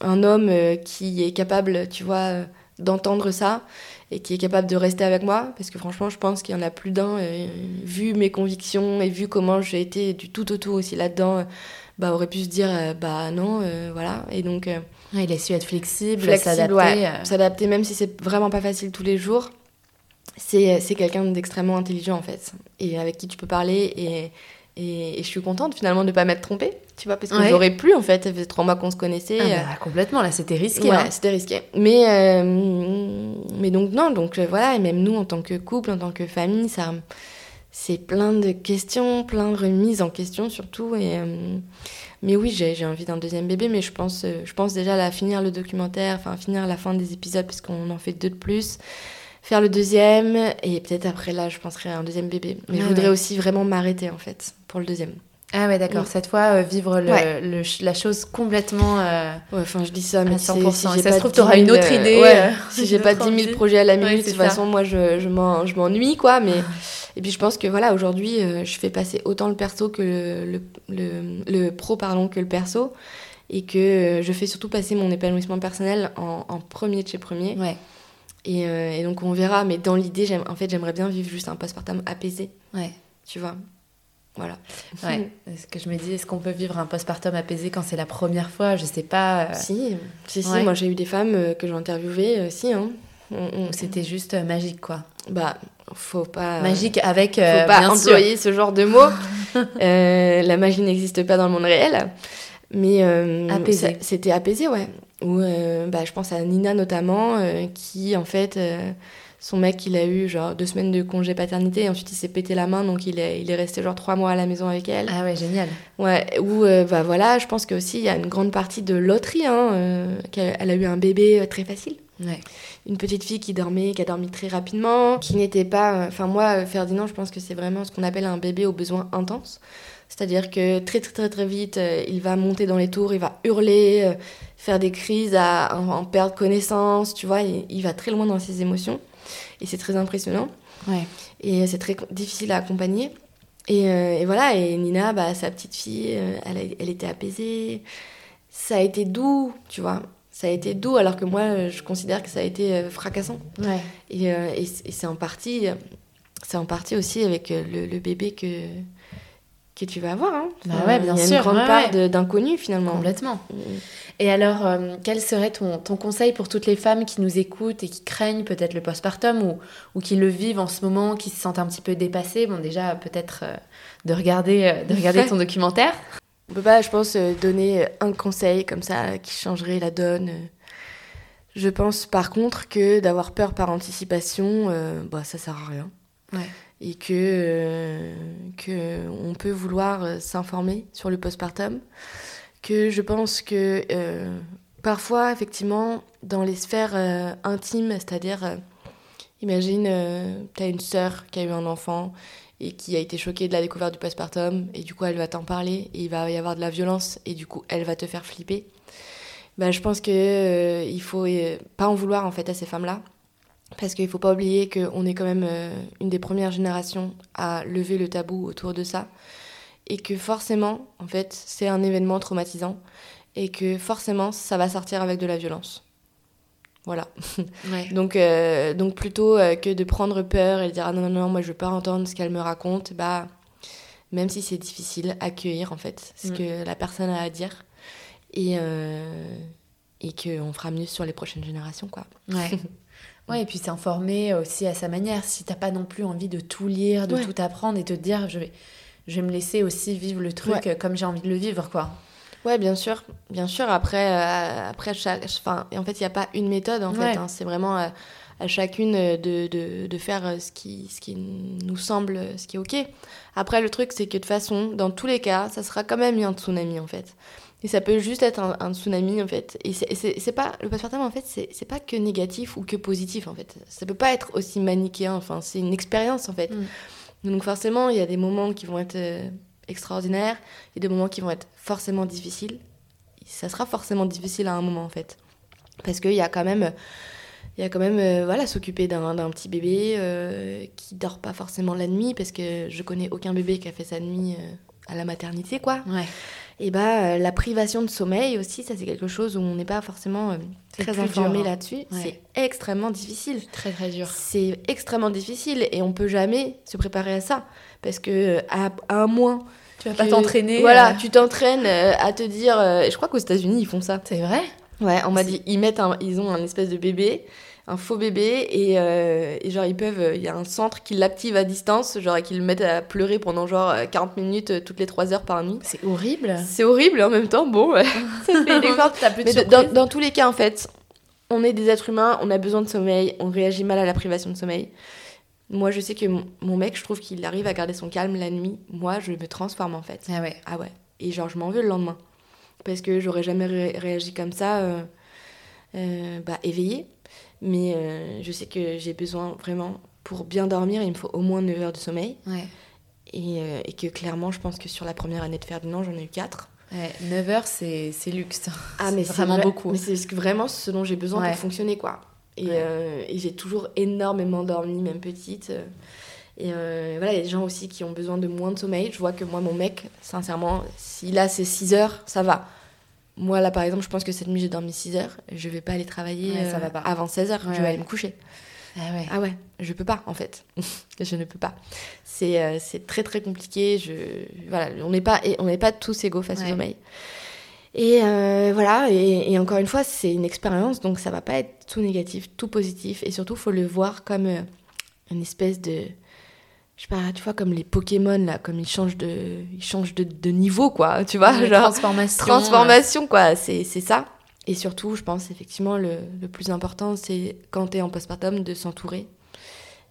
un homme euh, qui est capable, tu vois, d'entendre ça et qui est capable de rester avec moi, parce que franchement, je pense qu'il y en a plus d'un, euh, vu mes convictions et vu comment j'ai été du tout au tout aussi là-dedans, bah, aurait pu se dire, euh, bah non, voilà. Et donc. il a su être flexible, s'adapter. s'adapter, même si c'est vraiment pas facile tous les jours. C'est quelqu'un d'extrêmement intelligent, en fait, et avec qui tu peux parler et et, je suis contente finalement de ne pas m'être trompée, tu vois, parce que j'aurais pu en fait, ça faisait trois mois qu'on se connaissait. Ah bah, complètement, là c'était risqué. Ouais, hein. c'était risqué. Mais, euh, mais donc non, donc euh, voilà, et même nous en tant que couple, en tant que famille, ça, c'est plein de questions, plein de remises en question surtout. Et, euh, mais oui, j'ai envie d'un deuxième bébé, mais je pense, je pense déjà à finir le documentaire, enfin finir la fin des épisodes, puisqu'on en fait deux de plus faire le deuxième et peut-être après là je penserai à un deuxième bébé mais je voudrais aussi vraiment m'arrêter en fait pour le deuxième. Ah ouais d'accord. Mm. cette fois euh, vivre le, la chose complètement euh, ouais enfin je dis ça mais si, si ça se trouve tu auras une autre idée euh, si j'ai [laughs] pas 10 000 projets à la minute de toute façon moi je, je m'ennuie quoi mais et puis je pense que voilà aujourd'hui je fais passer autant le perso que le, le, le, pro pardon que le perso et que je fais surtout passer mon épanouissement personnel en, en premier de chez premier. Ouais. Euh, et, donc on verra, mais dans l'idée, en fait, j'aimerais bien vivre juste un postpartum apaisé. Ouais. Tu vois? Voilà. [laughs] Ouais. ce que je me dis, est-ce qu'on peut vivre un postpartum apaisé quand c'est la première fois? Je sais pas. Euh. Si, si, si. Moi, j'ai eu des femmes euh, que j'ai interviewées, si, hein. C'était juste magique, quoi? Bah, faut pas. Magique avec. faut pas employer ce genre de mots. [laughs] la magie n'existe pas dans le monde réel. Mais apaisé. c'était apaisé, ouais. Ou bah, je pense à Nina notamment, qui en fait son mec, il a eu genre deux semaines de congé paternité et ensuite il s'est pété la main, donc il est, il est resté genre trois mois à la maison avec elle. Ah ouais, génial. Ouais, ou euh, bah voilà, je pense qu'aussi il y a une grande partie de loterie, hein, euh, qu'elle a eu un bébé euh, très facile. Ouais. Une petite fille qui dormait, qui a dormi très rapidement, qui n'était pas. Enfin, moi, Ferdinand, je pense que c'est vraiment ce qu'on appelle un bébé aux besoins intenses. C'est-à-dire que très, très, très, très vite, il va monter dans les tours, il va hurler, faire des crises, à, en, perdre connaissance, tu vois, il va très loin dans ses émotions. Et c'est très impressionnant. Ouais. Et c'est très difficile à accompagner. Et, euh, et, voilà, et Nina, bah, sa petite fille, euh, elle, elle, était apaisée. Ça a été doux, tu vois. Ça a été doux, alors que moi, je considère que ça a été euh, fracassant. Ouais. Et, et, c'est en partie, c'est en partie aussi avec le, le, bébé que que tu vas avoir. Hein. Bah ouais, bien. Il y a une grande part d'inconnu finalement. Complètement. Mm. Et alors, euh, quel serait ton, ton, conseil pour toutes les femmes qui nous écoutent et qui craignent peut-être le postpartum ou, ou qui le vivent en ce moment, qui se sentent un petit peu dépassées? Bon, déjà, peut-être euh, de regarder, euh, de regarder ton [laughs] documentaire. On peut pas, je pense, donner un conseil comme ça qui changerait la donne. Je pense par contre que d'avoir peur par anticipation, bah, ça sert à rien. Ouais. Et que, que on peut vouloir s'informer sur le postpartum que je pense que euh, parfois, effectivement, dans les sphères euh, intimes, c'est-à-dire, euh, imagine, tu as une sœur qui a eu un enfant et qui a été choquée de la découverte du postpartum, et du coup, elle va t'en parler, et il va y avoir de la violence, et du coup, elle va te faire flipper. Bah, je pense que il faut pas en vouloir, en fait, à ces femmes-là. Parce qu'il ne faut pas oublier qu'on est quand même une des premières générations à lever le tabou autour de ça et que forcément, en fait, c'est un événement traumatisant et que forcément, ça va sortir avec de la violence. Voilà. [laughs] donc, euh, donc plutôt euh, que de prendre peur et de dire ah non, non, non, moi je veux pas entendre ce qu'elle me raconte, bah, même si c'est difficile, accueillir en fait ce mm. que la personne a à dire et, euh, et qu'on fera mieux sur les prochaines générations, quoi. Ouais. [laughs] ouais, et puis s'informer aussi à sa manière. Si t'as pas non plus envie de tout lire, de tout apprendre et te dire je vais je vais me laisser aussi vivre le truc comme j'ai envie de le vivre, quoi. Ouais, bien sûr, bien sûr. Après, euh, après chaque, enfin, en fait, il n'y a pas une méthode. En fait, hein. c'est vraiment à, à chacune de, de, de, faire ce qui, ce qui nous semble, ce qui est ok. Après, le truc, c'est que de toute façon, dans tous les cas, ça sera quand même un tsunami, en fait. Et ça peut juste être un, tsunami, en fait. Et c'est pas le postpartum, en fait, c'est pas que négatif ou que positif, en fait. Ça peut pas être aussi manichéen. Enfin, c'est une expérience, en fait. Mm. Donc forcément, il y a des moments qui vont être euh, extraordinaires, il y a des moments qui vont être forcément difficiles. Ça sera forcément difficile à un moment en fait. Parce qu'il y a quand même, il y a quand même euh, voilà, s'occuper d'un petit bébé euh, qui dort pas forcément la nuit, parce que je connais aucun bébé qui a fait sa nuit à la maternité, quoi. Ouais et bah, euh, la privation de sommeil aussi, ça c'est quelque chose où on n'est pas forcément euh, très informé hein. là-dessus. C'est extrêmement difficile. Très très dur. C'est extrêmement difficile et on peut jamais se préparer à ça parce que euh, à, un mois. Tu vas pas t'entraîner. Voilà, tu t'entraînes à te dire. je crois qu'aux États-Unis ils font ça. C'est vrai? Ouais, on m'a dit ils mettent ils ont un espèce de bébé un faux bébé et, euh, et genre ils peuvent il y a un centre qui l'active à distance genre et qui le mettent à pleurer pendant genre 40 minutes euh, toutes les 3 heures par nuit. C'est horrible. C'est horrible en même temps bon [laughs] ça fait l'effort mais dans, dans, tous les cas en fait on est des êtres humains on a besoin de sommeil on réagit mal à la privation de sommeil. Moi je sais que mon, mec je trouve qu'il arrive à garder son calme la nuit. Moi je me transforme en fait. Ah ouais. Ah ouais. Et genre je m'en veux le lendemain. Parce que j'aurais jamais réagi comme ça euh, euh bah éveillé mais euh, je sais que j'ai besoin vraiment, pour bien dormir, il me faut au moins 9 heures de sommeil. Ouais. Et, euh, et, que clairement, je pense que sur la première année de Ferdinand, j'en ai eu 4. Ouais, 9 heures, c'est luxe. Ah, mais c'est vraiment beaucoup. Mais c'est vraiment ce dont j'ai besoin pour fonctionner, quoi. Et, euh, et j'ai toujours énormément dormi, même petite. Et voilà, il y a des gens aussi qui ont besoin de moins de sommeil. Je vois que moi, mon mec, sincèrement, s'il a ses 6 heures, ça va. Moi, là, par exemple, je pense que cette nuit, j'ai dormi 6 heures. Je vais pas aller travailler ça va pas. avant 16 heures. je vais aller me coucher. Ah ouais. ah ouais, je peux pas, en fait. [laughs] je ne peux pas. C'est euh, très, très compliqué. Je... Voilà, on n'est pas, on pas tous égaux face au sommeil. Et euh, voilà, et, encore une fois, c'est une expérience, donc ça va pas être tout négatif, tout positif. Et surtout, il faut le voir comme euh, une espèce de je sais pas, tu vois, comme les Pokémon, là, comme ils changent de, ils changent de, de niveau, quoi, tu vois, genre, transformation. transformation, quoi, c'est c'est ça. Et surtout, je pense, effectivement, le, le plus important, c'est quand tu es en postpartum, de s'entourer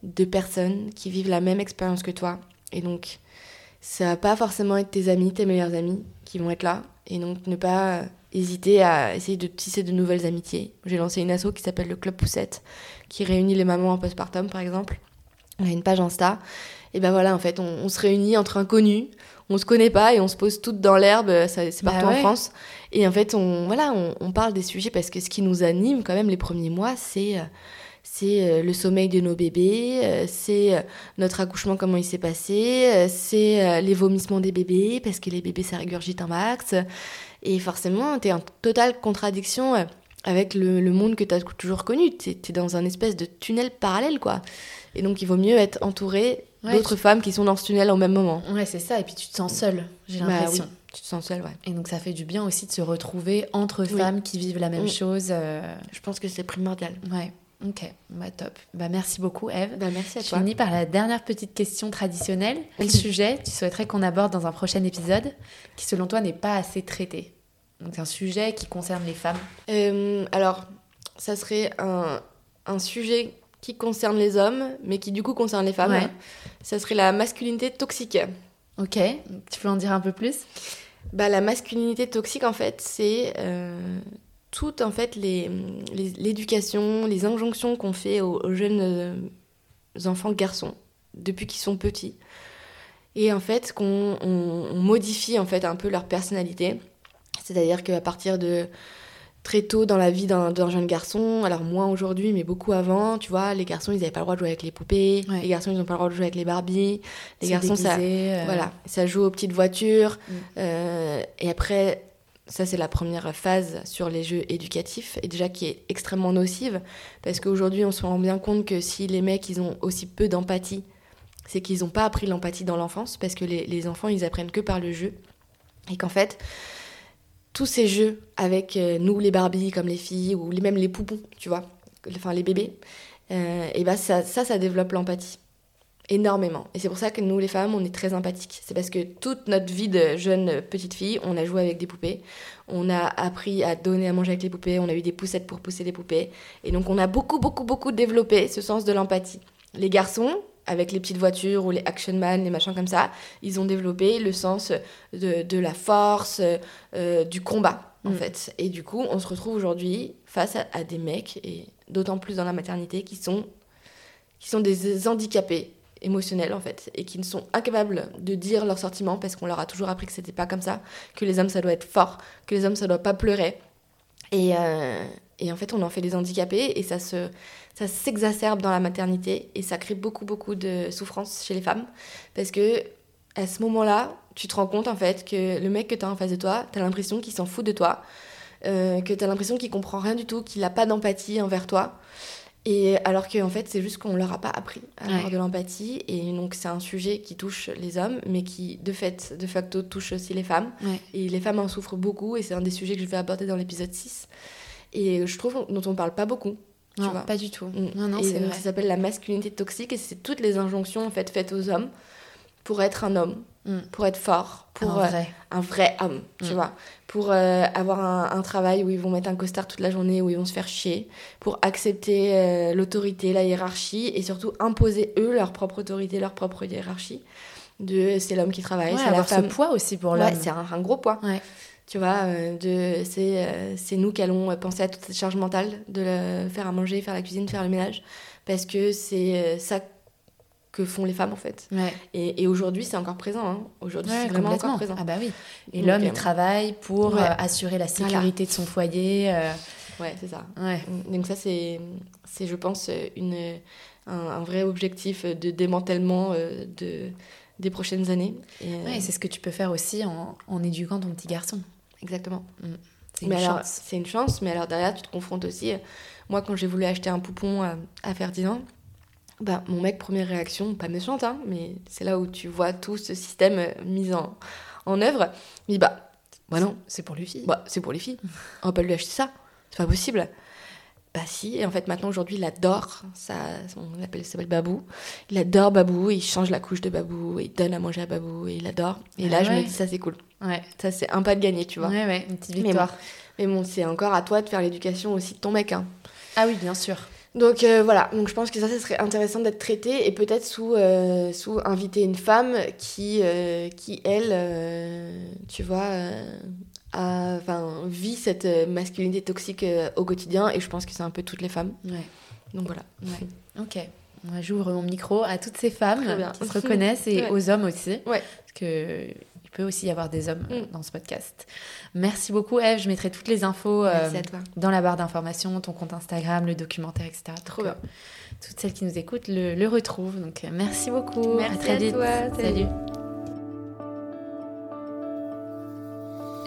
de personnes qui vivent la même expérience que toi. Et donc, ça va pas forcément être tes amis, tes meilleurs amis qui vont être là. Et donc, ne pas hésiter à essayer de tisser de nouvelles amitiés. J'ai lancé une asso qui s'appelle le Club Poussette, qui réunit les mamans en postpartum, par exemple. On a une page Insta. Et ben voilà, en fait, on, on se réunit entre inconnus. On se connaît pas et on se pose toutes dans l'herbe. ça- C'est Bah partout ouais. en France. Et en fait, on, voilà, on, on parle des sujets parce que ce qui nous anime quand même les premiers mois, c'est euh, c'est euh, le sommeil de nos bébés, euh, c'est euh, notre accouchement, comment il s'est passé, euh, c'est euh, les vomissements des bébés, parce que les bébés, ça régurgite un max. Et forcément, tu es en totale contradiction euh, avec le, le monde que tu as toujours connu. Tu es, dans un espèce de tunnel parallèle, quoi. Et donc, il vaut mieux être entouré Ouais, d'autres femmes qui sont dans ce tunnel au même moment. Ouais, c'est ça. Et puis tu te sens seule, j'ai Bah l'impression. oui, tu te sens seule, ouais. Et donc ça fait du bien aussi de se retrouver entre Oui. femmes qui vivent la même Mm. chose. euh, Je pense que c'est primordial. Ouais, ok, bah top. Bah merci beaucoup Eve. Bah, merci à Je toi. finis par la dernière petite question traditionnelle. [laughs] Quel sujet tu souhaiterais qu'on aborde dans un prochain épisode qui selon toi n'est pas assez traité? Donc un sujet qui concerne les femmes. Euh, alors, ça serait un, un sujet qui concerne les hommes, mais qui du coup concerne les femmes. Ouais. Ça serait la masculinité toxique. Ok, tu peux en dire un peu plus? Bah, la masculinité toxique, en fait, c'est euh, toute en fait les les- l'éducation, les, injonctions qu'on fait aux, aux jeunes euh, enfants garçons depuis qu'ils sont petits, et en fait qu'on on- on modifie en fait un peu leur personnalité. C'est-à-dire qu'à partir de très tôt dans la vie d'un jeune garçon, alors moins aujourd'hui, mais beaucoup avant, tu vois, les garçons, ils n'avaient pas le droit de jouer avec les poupées, Ouais. les garçons, ils n'ont pas le droit de jouer avec les Barbies, les garçons, ça, euh, voilà, ça joue aux petites voitures. Mm. euh, et après, ça c'est la première phase sur les jeux éducatifs, et déjà qui est extrêmement nocive, parce qu'aujourd'hui on se rend bien compte que si les mecs ils ont aussi peu d'empathie, c'est qu'ils n'ont pas appris l'empathie dans l'enfance, parce que les, les enfants ils apprennent que par le jeu. Et qu'en fait, tous ces jeux avec euh, nous les Barbies comme les filles, ou même les poupons, tu vois, enfin les bébés, euh, et ben ça, ça, ça développe l'empathie énormément. Et c'est pour ça que nous, les femmes, on est très empathiques. C'est parce que toute notre vie de jeune petite fille, on a joué avec des poupées, on a appris à donner à manger avec les poupées, on a eu des poussettes pour pousser les poupées. Et donc, on a beaucoup, beaucoup, beaucoup développé ce sens de l'empathie. Les garçons, avec les petites voitures ou les action man, les machins comme ça, ils ont développé le sens de, de la force, euh, du combat, en Mm. fait. Et du coup, on se retrouve aujourd'hui face à, à des mecs, et d'autant plus dans la maternité, qui sont, qui sont des handicapés émotionnels en fait et qui ne sont incapables de dire leurs sentiments parce qu'on leur a toujours appris que c'était pas comme ça que les hommes ça doit être fort que les hommes ça doit pas pleurer et, euh, et en fait on en fait des handicapés et ça se ça s'exacerbe dans la maternité et ça crée beaucoup beaucoup de souffrance chez les femmes parce que à ce moment-là tu te rends compte en fait que le mec que tu as en face de toi t'as l'impression qu'il s'en fout de toi euh, que t'as l'impression qu'il comprend rien du tout qu'il a pas d'empathie envers toi et alors qu'en fait, c'est juste qu'on leur a pas appris à avoir Ouais. de l'empathie. Et donc, c'est un sujet qui touche les hommes, mais qui, de fait, de facto, touche aussi les femmes. Ouais. Et les femmes en souffrent beaucoup. Et c'est un des sujets que je vais aborder dans l'épisode 6. Et je trouve dont on parle pas beaucoup. Tu Non, vois. pas du tout. Mm. Non, non, c'est vrai. ça s'appelle la masculinité toxique. Et c'est toutes les injonctions en fait, faites aux hommes pour être un homme, Mm. pour être fort, pour Un euh, vrai. un vrai homme, tu Mm. vois. Pour euh, avoir un, un travail où ils vont mettre un costard toute la journée, où ils vont se faire chier, pour accepter euh, l'autorité, la hiérarchie, et surtout imposer eux leur propre autorité, leur propre hiérarchie. De c'est l'homme qui travaille, Ouais, c'est la femme. ce poids aussi pour Ouais, l'homme. c'est un, un gros poids. Ouais. Tu vois, euh, de c'est euh, c'est nous qui allons penser à toute cette charge mentale de le faire à manger, faire la cuisine, faire le ménage, parce que c'est euh, ça que font les femmes en fait. Ouais. Et, et aujourd'hui, c'est encore présent. hein. Aujourd'hui, Ouais, c'est vraiment encore présent. Ah bah oui. Et l'homme, euh, il travaille pour ouais. euh, assurer la sécurité de son foyer. euh, Ouais, c'est ça. Ouais. Donc ça, c'est, c'est je pense, une, un, un vrai objectif de démantèlement euh, de, des prochaines années. Et, euh, c'est ce que tu peux faire aussi en, en éduquant ton petit garçon. Exactement. C'est une mais alors, chance. c'est une chance, mais alors derrière, tu te confrontes aussi. euh, Moi, quand j'ai voulu acheter un poupon à, à Ferdinand, bah, mon mec, première réaction, pas méchante, hein, mais c'est là où tu vois tout ce système euh, mis en, en œuvre. Il dit, bah, bah non, C'est pour lui fille. bah, c'est pour les filles. [laughs] On va pas lui acheter ça. C'est pas possible. Bah si, et en fait maintenant aujourd'hui il adore, ça, on appelle, ça s'appelle Babou, il adore Babou, il change la couche de Babou, il donne à manger à Babou, et il adore. Et Ah là je me dis ça c'est cool, Ouais. ça c'est un pas de gagner, tu vois. Ouais, ouais, une petite Mais victoire. Mais bon, c'est encore à toi de faire l'éducation aussi de ton mec. Hein. Ah oui, bien sûr. Donc euh, voilà, donc je pense que ça, ça serait intéressant d'être traité et peut-être sous, euh, sous inviter une femme qui, euh, qui elle, tu vois, a- vit cette euh, masculinité toxique euh, au quotidien et je pense que c'est un peu toutes les femmes. Ouais. Donc voilà. Ouais. Ok. Moi, j'ouvre mon micro à toutes ces femmes qui se reconnaissent et Ouais. aux hommes aussi. Ouais. Parce que il peut aussi y avoir des hommes euh, Mm. dans ce podcast. Merci beaucoup, Eve. Je mettrai toutes les infos euh, dans la barre d'informations, ton compte Instagram, le documentaire, etc. Trop bien. euh, toutes celles qui nous écoutent le, le retrouvent. Donc, euh, merci beaucoup. Merci à très à vite. toi. Salut.